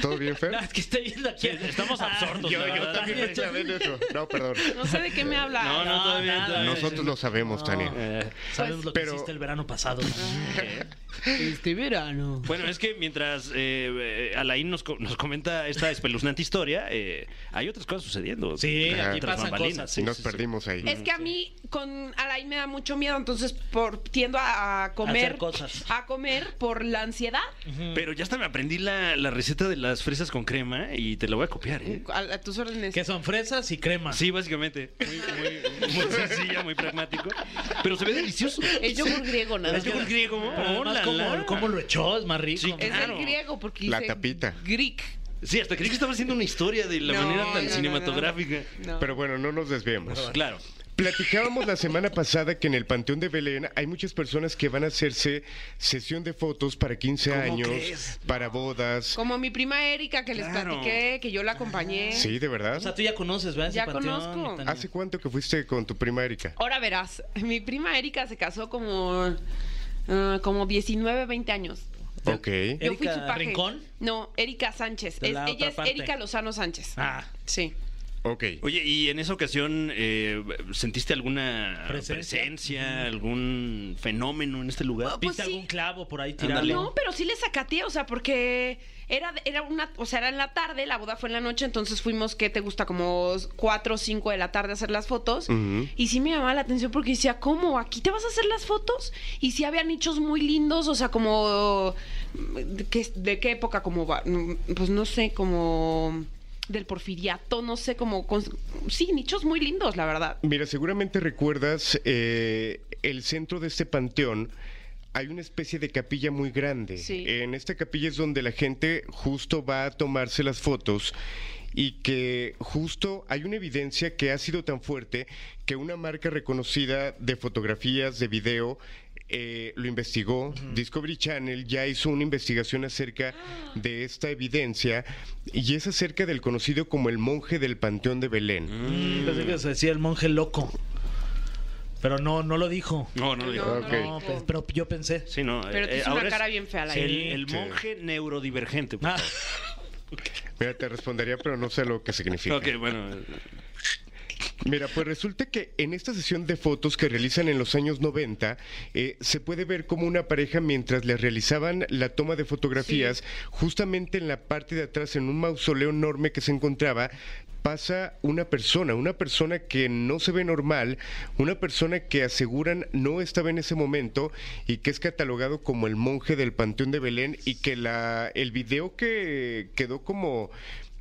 ¿Todo bien, Fer? No, es que estoy viendo aquí. estamos absortos, Yo, yo también pensé en eso. No, perdón. No sé de qué me habla. No, no, nada, todavía. Nosotros lo sabemos, No. Tania. Eh, Sabemos lo que pero- hiciste el verano pasado. Este verano. bueno, es que mientras eh, eh, Alain nos, nos comenta esta espeluznante historia, eh, hay otras cosas sucediendo. Sí, Ajá. aquí pasan bambalinas, cosas. sí, Nos sí, sí. perdimos ahí. Es que a mí con Alain me da mucho miedo, entonces por tiendo a, a comer Hacer cosas. a comer por la ansiedad. Pero ya hasta me aprendí la, la receta de las fresas con crema y te la voy a copiar, ¿eh? A, a tus órdenes. Que son fresas y crema. Sí, básicamente. Muy, muy, muy sencilla, muy pragmático. Pero se ve delicioso. Es yogur griego, nada Es yogur griego. Pero además, ¡Hola, ¿cómo, la! cómo lo echó? Es más rico. Sí, Es el griego porque La tapita. Greek. Sí, hasta creí que estaba haciendo una historia de la No, manera tan no, no, cinematográfica. No. Pero bueno, no nos desviemos. Claro. Platicábamos la semana pasada que en el Panteón de Belén hay muchas personas que van a hacerse sesión de fotos para 15 ¿Cómo años, crees? para bodas. Como mi prima Erika que les Claro. platiqué, que yo la acompañé. Sí, de verdad. O sea, tú ya conoces, ¿verdad? Ese Ya panteón, conozco. mi Tania? ¿Hace cuánto que fuiste con tu prima Erika? Ahora verás, mi prima Erika se casó como, ah, como 19, 20 años. Ok. Yo fui ¿Erika paje. Rincón? No, Erika Sánchez. De Es- la ella otra es parte. Erika Lozano Sánchez. Ah, Sí. Ok. Oye, ¿y en esa ocasión eh, sentiste alguna Presencia. presencia, algún fenómeno en este lugar? Pues ¿Viste sí. algún clavo por ahí tirado? No, pero sí le sacateé, o sea, porque era, era una, o sea, era en la tarde, la boda fue en la noche, entonces fuimos, ¿qué te gusta? Como 4 o 5 de la tarde a hacer las fotos. Y sí me llamaba la atención porque decía, ¿cómo? ¿Aquí te vas a hacer las fotos? Y sí había nichos muy lindos, o sea, como... ¿De qué, de qué época? Como, va- pues no sé, como del porfiriato, no sé, como... con- sí, nichos muy lindos, la verdad. Mira, seguramente recuerdas eh, el centro de este panteón. Hay una especie de capilla muy grande. Sí. En esta capilla es donde la gente justo va a tomarse las fotos y que justo hay una evidencia que ha sido tan fuerte que una marca reconocida de fotografías, de video, eh, lo investigó. Discovery Channel ya hizo una investigación acerca de esta evidencia y es acerca del conocido como el monje del Panteón de Belén. Mm, Pensé que se decía el monje loco. Pero no, no lo dijo. No, no lo. No, No, dijo. pe- pero yo pensé. Sí, no. Pero te eh, una cara bien fea la El, Sí. monje neurodivergente. por Ah. Mira, te respondería, pero no sé lo que significa. Ok, bueno. Mira, pues resulta que en esta sesión de fotos que realizan en los años 90, eh, se puede ver como una pareja mientras les realizaban la toma de fotografías, justamente en la parte de atrás, en un mausoleo enorme que se encontraba, pasa una persona, una persona que no se ve normal, una persona que aseguran no estaba en ese momento y que es catalogado como el monje del Panteón de Belén y que la, el video que quedó como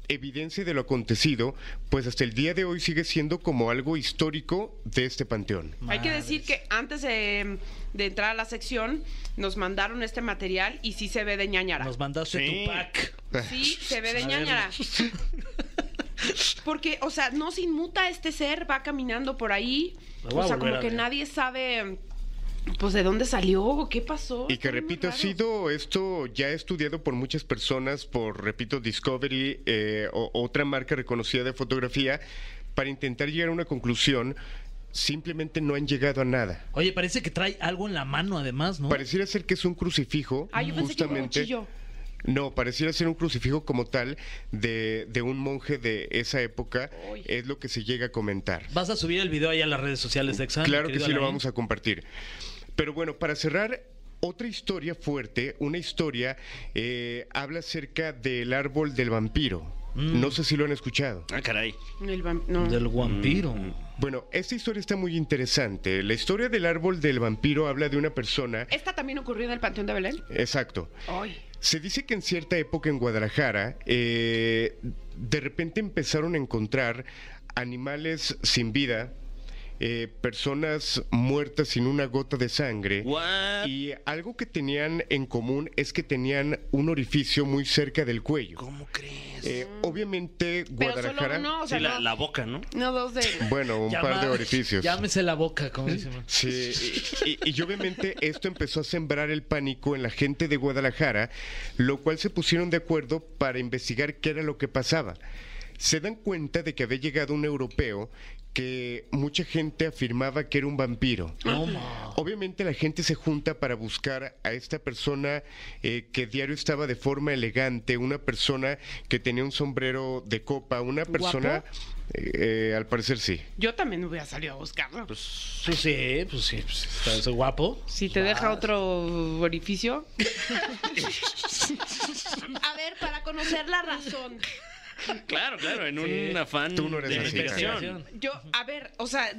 evidencia de lo acontecido, pues hasta el día de hoy sigue siendo como algo histórico de este panteón. Hay que decir que antes de, de entrar a la sección nos mandaron este material y sí se ve de ñañara. nos mandaste Sí. tu pack. Sí, se ve de A ver. Porque, o sea, no se inmuta este ser, va caminando por ahí. O sea, como que nadie sabe, pues, de dónde salió o qué pasó. Y que repito, ha sido esto ya estudiado por muchas personas, por, repito, Discovery eh, o otra marca reconocida de fotografía, para intentar llegar a una conclusión. Simplemente no han llegado a nada. Oye, parece que trae algo en la mano además, ¿no? Pareciera ser que es un crucifijo. Ah, yo pensé que era un justamente. cuchillo. No, pareciera ser un crucifijo como tal de, de un monje de esa época. Uy. Es lo que se llega a comentar. ¿Vas a subir el video ahí a las redes sociales de Examen? Claro que sí, lo vamos a compartir. Pero bueno, para cerrar, otra historia fuerte, una historia, eh, habla acerca del árbol del vampiro. Mm. No sé si lo han escuchado. Ah, caray. El no. Del vampiro. Bueno, esta historia está muy interesante. La historia del árbol del vampiro habla de una persona... ¿Esta también ocurrió en el Panteón de Belén? Exacto. Ay. Se dice que en cierta época en Guadalajara, eh, de repente empezaron a encontrar animales sin vida, eh, personas muertas sin una gota de sangre. What? Y algo que tenían en común es que tenían un orificio muy cerca del cuello. ¿Cómo crees? Eh, obviamente Pero solo Guadalajara... uno, o sea, Sí, la, no, la boca, ¿no? no dos de... Bueno, un Llama- par de orificios. Llámese la boca, como dicen. Sí, y, y- y obviamente esto empezó a sembrar el pánico en la gente de Guadalajara, lo cual se pusieron de acuerdo para investigar qué era lo que pasaba. Se dan cuenta de que había llegado un europeo que mucha gente afirmaba que era un vampiro. Obviamente la gente se junta para buscar a esta persona eh, que diario estaba de forma elegante, una persona que tenía un sombrero de copa, una persona, eh, eh, al parecer sí. Yo también hubiera salido a buscarlo. Sí, sí, pues sí, pues está ese guapo. Si te deja otro orificio. a ver, para conocer la razón. Claro, claro, en un afán Tú no eres de así, investigación. Yo, a ver, o sea,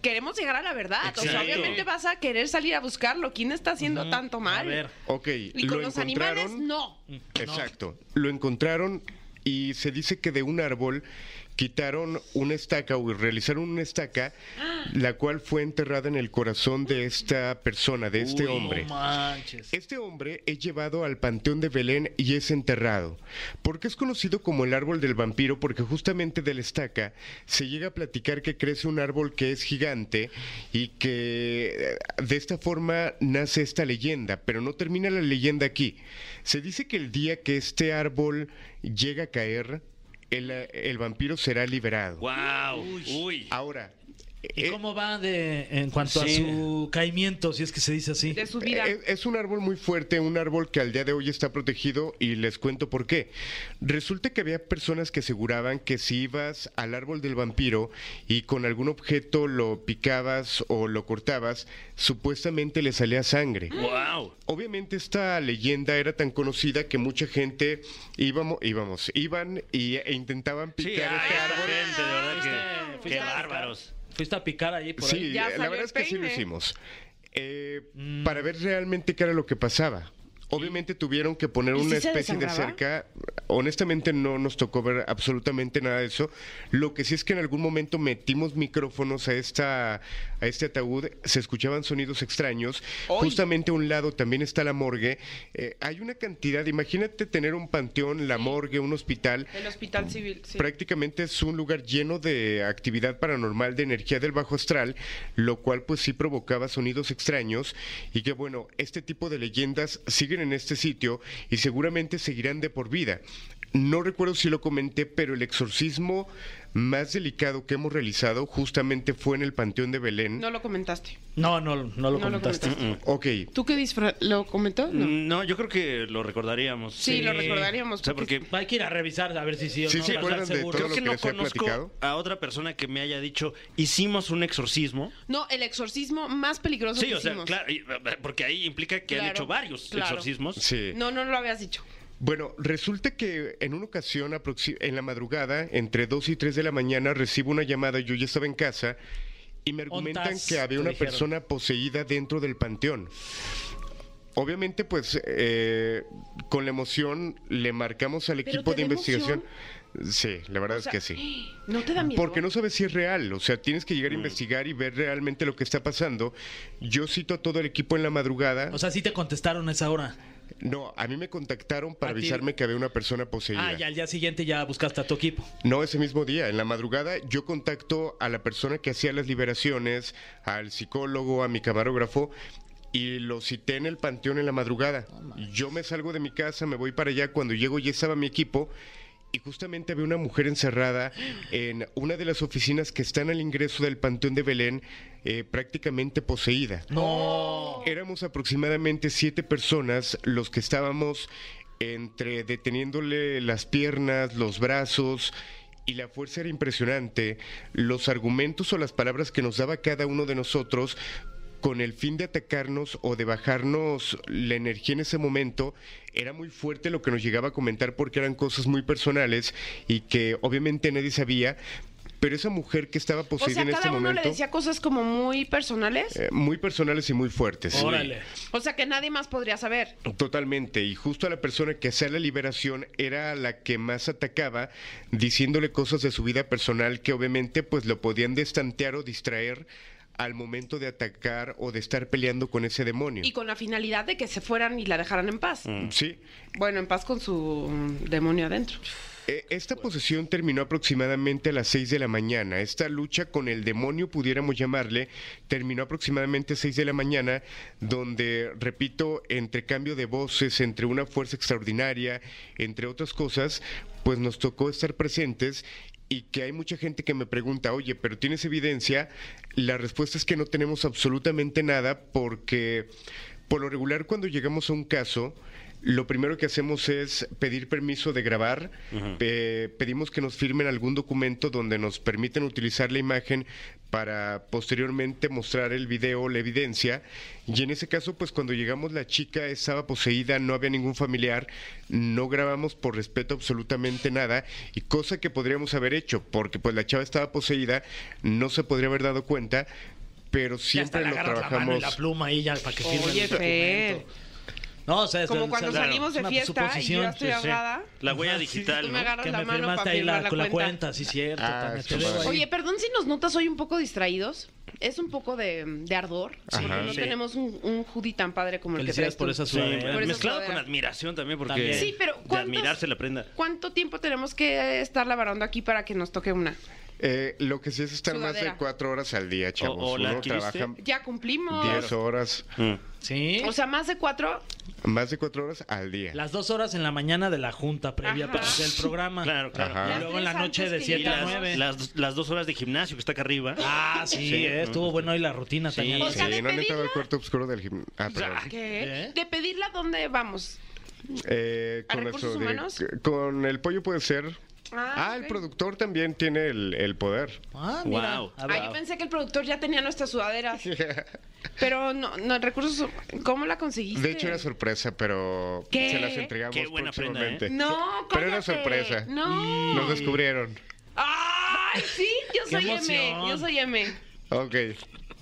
queremos llegar a la verdad. O sea, obviamente vas a querer salir a buscarlo. ¿Quién está haciendo tanto mal? A ver. Ok, Y con lo los animales, no. Exacto. Lo encontraron y se dice que de un árbol quitaron una estaca o realizaron una estaca, la cual fue enterrada en el corazón de esta persona, de este Uy, hombre. No manches. Este hombre es llevado al Panteón de Belén y es enterrado. porque es conocido como el árbol del vampiro? Porque justamente de la estaca se llega a platicar que crece un árbol que es gigante y que eh, de esta forma nace esta leyenda, pero no termina la leyenda aquí. Se dice que el día que este árbol llega a caer, el, eh, el vampiro será liberado. Wow. Uy. Ahora, ¿Y eh, cómo va de en cuanto a su caimiento, si es que se dice así? De su vida. Es, es un árbol muy fuerte, un árbol que al día de hoy está protegido y les cuento por qué. Resulta que había personas que aseguraban que si ibas al árbol del vampiro y con algún objeto lo picabas o lo cortabas, supuestamente le salía sangre. Wow. Obviamente esta leyenda era tan conocida que mucha gente íbamos, íbamos, iban y, e intentaban picar ay, este árbol. gente, de verdad Fuiste- que. fuiste Qué bárbaros. Fuiste a picar ahí por Sí, ahí. Ya la salió verdad el es que sí lo peine. hicimos. Eh, Para ver realmente qué era lo que pasaba. Obviamente tuvieron que poner ¿Y una especie de cerca. Honestamente no nos tocó ver absolutamente nada de eso. Lo que sí es que en algún momento metimos micrófonos a esta a este ataúd, se escuchaban sonidos extraños. ¡Ay! Justamente a un lado también está la morgue. Eh, hay una cantidad, imagínate tener un panteón, la morgue, un hospital. El hospital civil, sí. Prácticamente es un lugar lleno de actividad paranormal, de energía del bajo astral, lo cual pues sí provocaba sonidos extraños y que bueno, este tipo de leyendas en este sitio y seguramente seguirán de por vida. No recuerdo si lo comenté, pero el exorcismo más delicado que hemos realizado justamente fue en el Panteón de Belén. No lo comentaste. No, no, no lo No lo comentaste. Ok, ¿Tú qué disfra ¿Lo comentó? No. No, yo creo que lo recordaríamos. Sí, lo recordaríamos. O sea, porque Hay que ir a revisar a ver si sí o Sí, no. ¿se para acuerdan de todo creo que lo no que he conozco platicado? a otra persona que me haya dicho, hicimos un exorcismo. No, el exorcismo más peligroso Sí, que o sea, claro, y, eh, porque ahí implica que han hecho varios claro. exorcismos. sí. No, no lo habías dicho. Bueno, resulta que en una ocasión, en la madrugada, entre 2 y 3 de la mañana, recibo una llamada, yo ya estaba en casa, y me argumentan Ontas, que había una dijeron. persona poseída dentro del panteón. Obviamente, pues, eh, con la emoción le marcamos al ¿Pero equipo de investigación. Sí, la verdad O sea, es que sí. ¿No te da miedo? Porque no sabes si es real, o sea, tienes que llegar Mm. a investigar y ver realmente lo que está pasando. Yo cito a todo el equipo en la madrugada. O sea, sí te contestaron a esa hora. No, a mí me contactaron para avisarme que había una persona poseída. Ah, y al día siguiente ya buscaste a tu equipo. No, ese mismo día, en la madrugada, yo contacto a la persona que hacía las liberaciones, al psicólogo, a mi camarógrafo, y lo cité en el panteón en la madrugada. Yo me salgo de mi casa, me voy para allá, cuando llego ya estaba mi equipo, y justamente había una mujer encerrada en una de las oficinas que están al ingreso del panteón de Belén, eh, prácticamente poseída. No. Éramos aproximadamente siete personas los que estábamos entre deteniéndole las piernas, los brazos, y la fuerza era impresionante. Los argumentos o las palabras que nos daba cada uno de nosotros con el fin de atacarnos o de bajarnos la energía en ese momento, era muy fuerte lo que nos llegaba a comentar porque eran cosas muy personales y que obviamente nadie sabía, pero esa mujer que estaba O poseída sea, en este cada uno momento, le decía cosas como muy personales. eh, muy personales y muy fuertes. Órale. O sea, que nadie más podría saber. Totalmente, y justo a la persona que hacía la liberación era la que más atacaba, diciéndole cosas de su vida personal que obviamente pues lo podían destantear o distraer al momento de atacar o de estar peleando con ese demonio. Y con la finalidad de que se fueran y la dejaran en paz. Sí, Bueno, en paz con su mm, demonio adentro. Eh, Esta posesión terminó aproximadamente a las 6 de la mañana. Esta lucha con el demonio, pudiéramos llamarle, terminó aproximadamente a 6 de la mañana, donde, repito, entre cambio de voces, entre una fuerza extraordinaria, entre otras cosas, pues nos tocó estar presentes y que hay mucha gente que me pregunta, oye, pero ¿tienes evidencia? La respuesta es que no tenemos absolutamente nada porque por lo regular cuando llegamos a un caso, lo primero que hacemos es pedir permiso de grabar, Pe- pedimos que nos firmen algún documento donde nos permiten utilizar la imagen para posteriormente mostrar el video, la evidencia. Y en ese caso, pues cuando llegamos la chica estaba poseída, no había ningún familiar, no grabamos por respeto absolutamente nada, y cosa que podríamos haber hecho, porque pues la chava estaba poseída, no se podría haber dado cuenta, pero Ya siempre lo agarras la mano y trabajamos. la pluma ahí ya para que firme Oye, el Fer. documento. No, o sea, es- Como cuando salimos de fiesta y yo estoy Sí, sí. ahogada. La huella Ajá, digital, Tú me ¿no? agarras la me mano firmaste para firmar la, la con la cuenta. cuenta, sí, cierto. Ah. Oye, perdón si nos notas hoy un poco distraídos. Es un poco de, de ardor. Porque no Sí. tenemos un, un hoodie tan padre como el que traes por esa Sí, sudadera. Por esa mezclado sudadera. con admiración también, porque También. Sí, pero de ¿cuántos- admirarse la prenda. ¿Cuánto tiempo tenemos que estar lavarando aquí para que nos toque una? Eh, lo que sí es estar más de cuatro horas al día, chavos. o la Uno adquiriste? trabaja Ya cumplimos. 10 horas, Mm. Sí. O sea, más de cuatro. más de cuatro horas al día. Las dos horas en la mañana de la junta previa Ajá. para hacer el programa. Claro, claro. Ajá. Y luego en la noche de 7 a. 9. Las, las dos horas de gimnasio que está acá arriba. Ah, sí, Sí. eh, estuvo bueno hoy la rutina, Sí. Tania. O sea, sí, de no han entrado al pedirla- cuarto oscuro del gimnasio. Ah, perdón. ¿Qué? ¿Eh? De pedirla, ¿dónde vamos? Eh, ¿A recursos humanos? Con el pollo puede ser. Ah, Ah, el productor también tiene el, el poder. Ah, mira. Wow. Ah, yo pensé que el productor ya tenía nuestras sudaderas. Pero no, no, recursos. ¿Cómo la conseguiste? De hecho era sorpresa, pero ¿Qué? se las entregamos Qué buena prenda, próximamente. No, Pero era cállate. sorpresa. No. Nos descubrieron. ¡Ay, sí! Yo ¡Qué soy M. Yo soy M. Ok.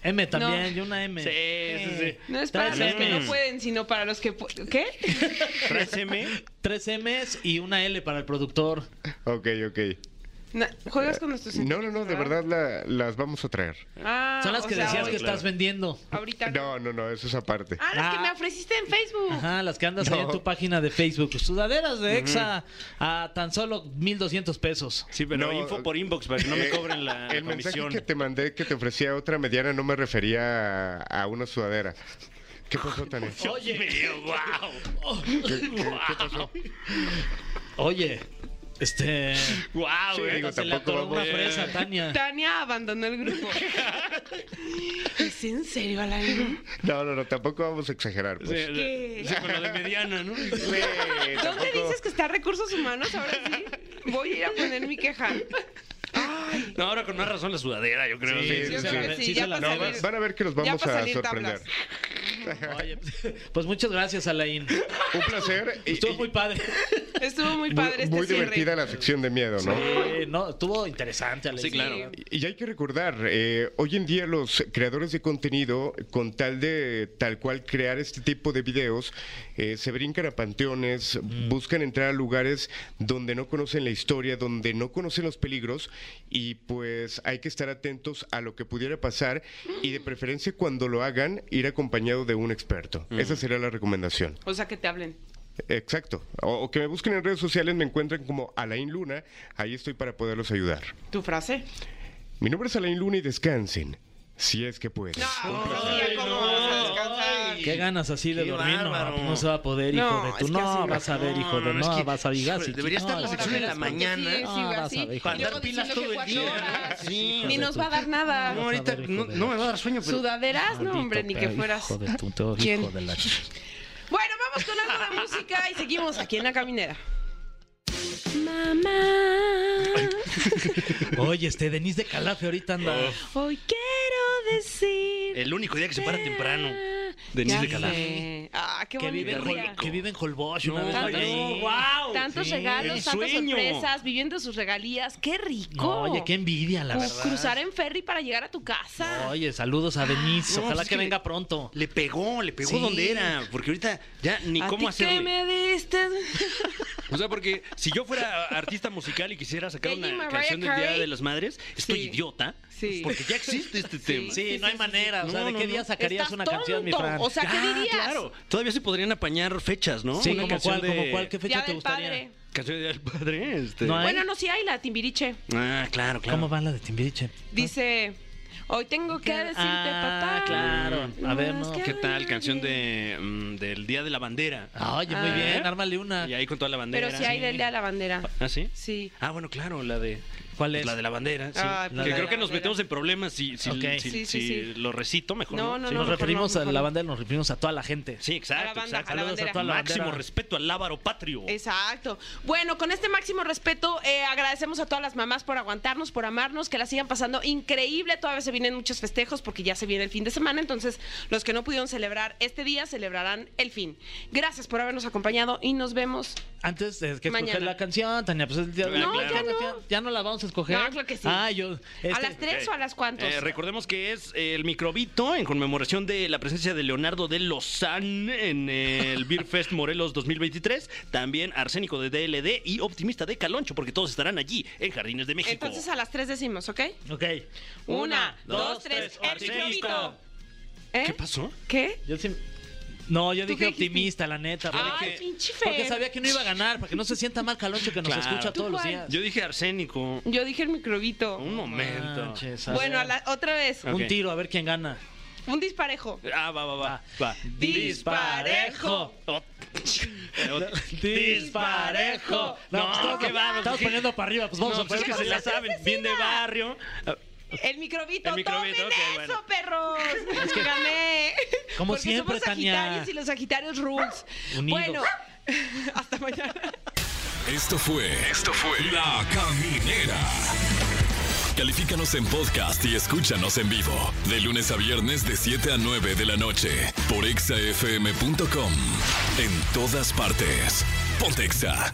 M también, No. yo una M. Sí, sí, sí. No es para los que M. no pueden, sino para los que. pu- ¿Qué? 3M. Tres M's y una L para el productor. Ok, ok. Na- ¿Juegas con nuestros No, no, no, de verdad la- las vamos a traer. Ah, Son las o que sea, decías hoy- que estás vendiendo. Ahorita no. No, no, no, eso es aparte. Ah, las que Ah. me ofreciste en Facebook. Ajá, las que andas ahí en No. tu página de Facebook. Sudaderas de Exa a tan solo 1200 pesos. Sí, pero No, info por inbox para que no me Eh, cobren la, la El mensaje comisión. que te mandé que te ofrecía otra mediana no me refería a, a una sudadera. ¿Qué pasó, Tania? Oye, wow. ¿Qué, qué- qué pasó? oye, este. Wow, Sí, eh. digo, se le tampoco atoró una vamos- fresa, Tania. Tania abandonó el grupo. ¿Es en serio, Alain? No, no, no, tampoco vamos a exagerar. Pues. Sí, ¿Qué? sí, con lo de mediana, ¿no? Sí, ¿Dónde tampoco- dices que está recursos humanos? Ahora sí. Voy a ir a poner mi queja. No, ahora con más razón la sudadera, yo creo. Sí, Sí, sí, sí. Sí sí. se la No, van a ver que los vamos a sorprender. tablas. Oye, pues muchas gracias, Alain. Un placer. Estuvo y- muy padre. Estuvo muy muy, padre este muy cierre. divertida la sección de miedo, ¿no? Eh, no, estuvo interesante, Alain. Sí, claro. Y hay que recordar, eh, hoy en día los creadores de contenido, con tal de tal cual crear este tipo de videos, eh, se brincan a panteones, buscan entrar a lugares donde no conocen la historia, donde no conocen los peligros, y pues hay que estar atentos a lo que pudiera pasar y de preferencia cuando lo hagan, ir acompañado de un experto. Esa sería la recomendación. O sea, que te hablen. Exacto. O, o que me busquen en redes sociales, me encuentran como Alain Luna, ahí estoy para poderlos ayudar. ¿Tu frase? Mi nombre es Alain Luna y descansen, si es que pueden. No, sí, ¿cómo vamos a descansar? Qué ganas así de Qué dormir, bárbaro. no, no se va a poder, hijo No, de es tu. que No, vas a ver, hijo de No, no, es que, vas a vigar. debería no, estar la sección en ver. la mañana. Sí, sí, Ah, vas a ver, Para de- andar pilas todo el día. Sí. Ni nos va a dar nada. No, ahorita no, de me va a dar sueño, pero... ¿Sudaderas? No, hombre, ni que fueras. Hijo de tu, hijo de la Bueno, vamos con algo de música y seguimos aquí en la caminera. Mamá, Oye, este Denise de Calafe ahorita anda. hoy quiero decir. El único día que se para temprano. Denise Ya de Calaf. sé. Ah, qué Que vive, bonito. en Hol- que vive en Holbox. Una vez Tantos, ahí. wow. tantos Sí, regalos, el tantas sueño. sorpresas, viviendo sus regalías. ¡Qué rico! No, oye, qué envidia, la verdad. Cruzar en ferry para llegar a tu casa. Oye, saludos a Denise. No, Ojalá pues es que que le- venga pronto. Le pegó, le pegó Sí. donde era. Porque ahorita ya ni ¿A cómo ti qué hacerle. me diste? O sea, porque si yo fuera artista musical y quisiera sacar Ella una canción del Día de las Madres, estoy Sí. idiota. Sí. Porque ya existe este tema. Sí, no hay manera. O sea, No, ¿de no, qué no. día sacarías Estás una canción, mi tonto. Fran? O sea, ¿qué Ah, dirías? claro. Todavía se podrían apañar fechas, ¿no? sí, Una como canción cuál, de- como cuál, ¿qué fecha Día te gustaría? padre. Canción de Día del Padre. Este. No. Bueno, no, sí hay la Timbiriche. Ah, claro, claro. ¿Cómo va la de Timbiriche? Dice, hoy tengo que decirte, Ah, papá. claro. A ver, no. ¿Qué tal? nadie". Canción de, mm, del Día de la Bandera. Oye, muy Ah. bien, ármale una. Y ahí con toda la bandera. Pero sí hay del Día de la Bandera. ¿Ah, sí? Sí. Ah, bueno, claro, la de. ¿Cuál pues es? La de la bandera, sí. Ay, que pues, creo que nos bandera. metemos en problemas si, si, Ok. si- Sí, sí, si sí. lo recito mejor. No, No, no, Si no. nos referimos no, a la bandera, nos referimos a toda la gente. Sí, exacto, A la banda, exacto. a la Saludos a bandera. toda la Máximo bandera. respeto al lábaro patrio. Exacto. Bueno, con este máximo respeto, eh, agradecemos a todas las mamás por aguantarnos, por amarnos, que la sigan pasando increíble. Todavía se vienen muchos festejos porque ya se viene el fin de semana. Entonces, los que no pudieron celebrar este día celebrarán el fin. Gracias por habernos acompañado y nos vemos. Antes de que escoger Mañana. la canción, Tania, pues es el día de No, la ya no. ¿Ya no la vamos a escoger? No, claro que sí. Ah, yo... ¿A este- las tres o a las cuantos? Eh, recordemos que es el microbito en conmemoración de la presencia de Leonardo de Lozán en el Beer Fest Morelos 2023. También Arsénico de DLD y Optimista de Caloncho, porque todos estarán allí en Jardines de México. Entonces a las tres decimos, ¿ok? Ok. Una, dos, tres, el Arsénico. microbito. ¿Eh? ¿Qué pasó? ¿Qué? Yo sí... No, yo ¿Tú dije optimista, la neta. porque- Ay, pinche Porque Fer. sabía que no iba a ganar, para que no se sienta mal Caloncho que nos Claro. escucha ¿Tú todos los cuál? días. Yo dije Arsénico. Yo dije el microbito. Un momento. Manches, a Bueno, a ver. la- otra vez. Ok. Un tiro, a ver quién gana. Un disparejo. Ah, va, va, va. va. Disparejo. Oh. Disparejo. No, pues, que vamos. Estamos poniendo para arriba, pues vamos No, a pues poner es que se la saben. Bien de barrio. Ah, El microbito. El microbito, ¡Tomen eso, bueno. perros! Gané. Como Porque siempre, somos Tania. Sagitarios y los Sagitarios rules. Unidos. Bueno, hasta mañana. Esto fue. Esto fue. La Caminera. Califícanos en podcast y escúchanos en vivo. De lunes a viernes, de 7 a 9 de la noche. Por exafm.com. En todas partes. Pontexa.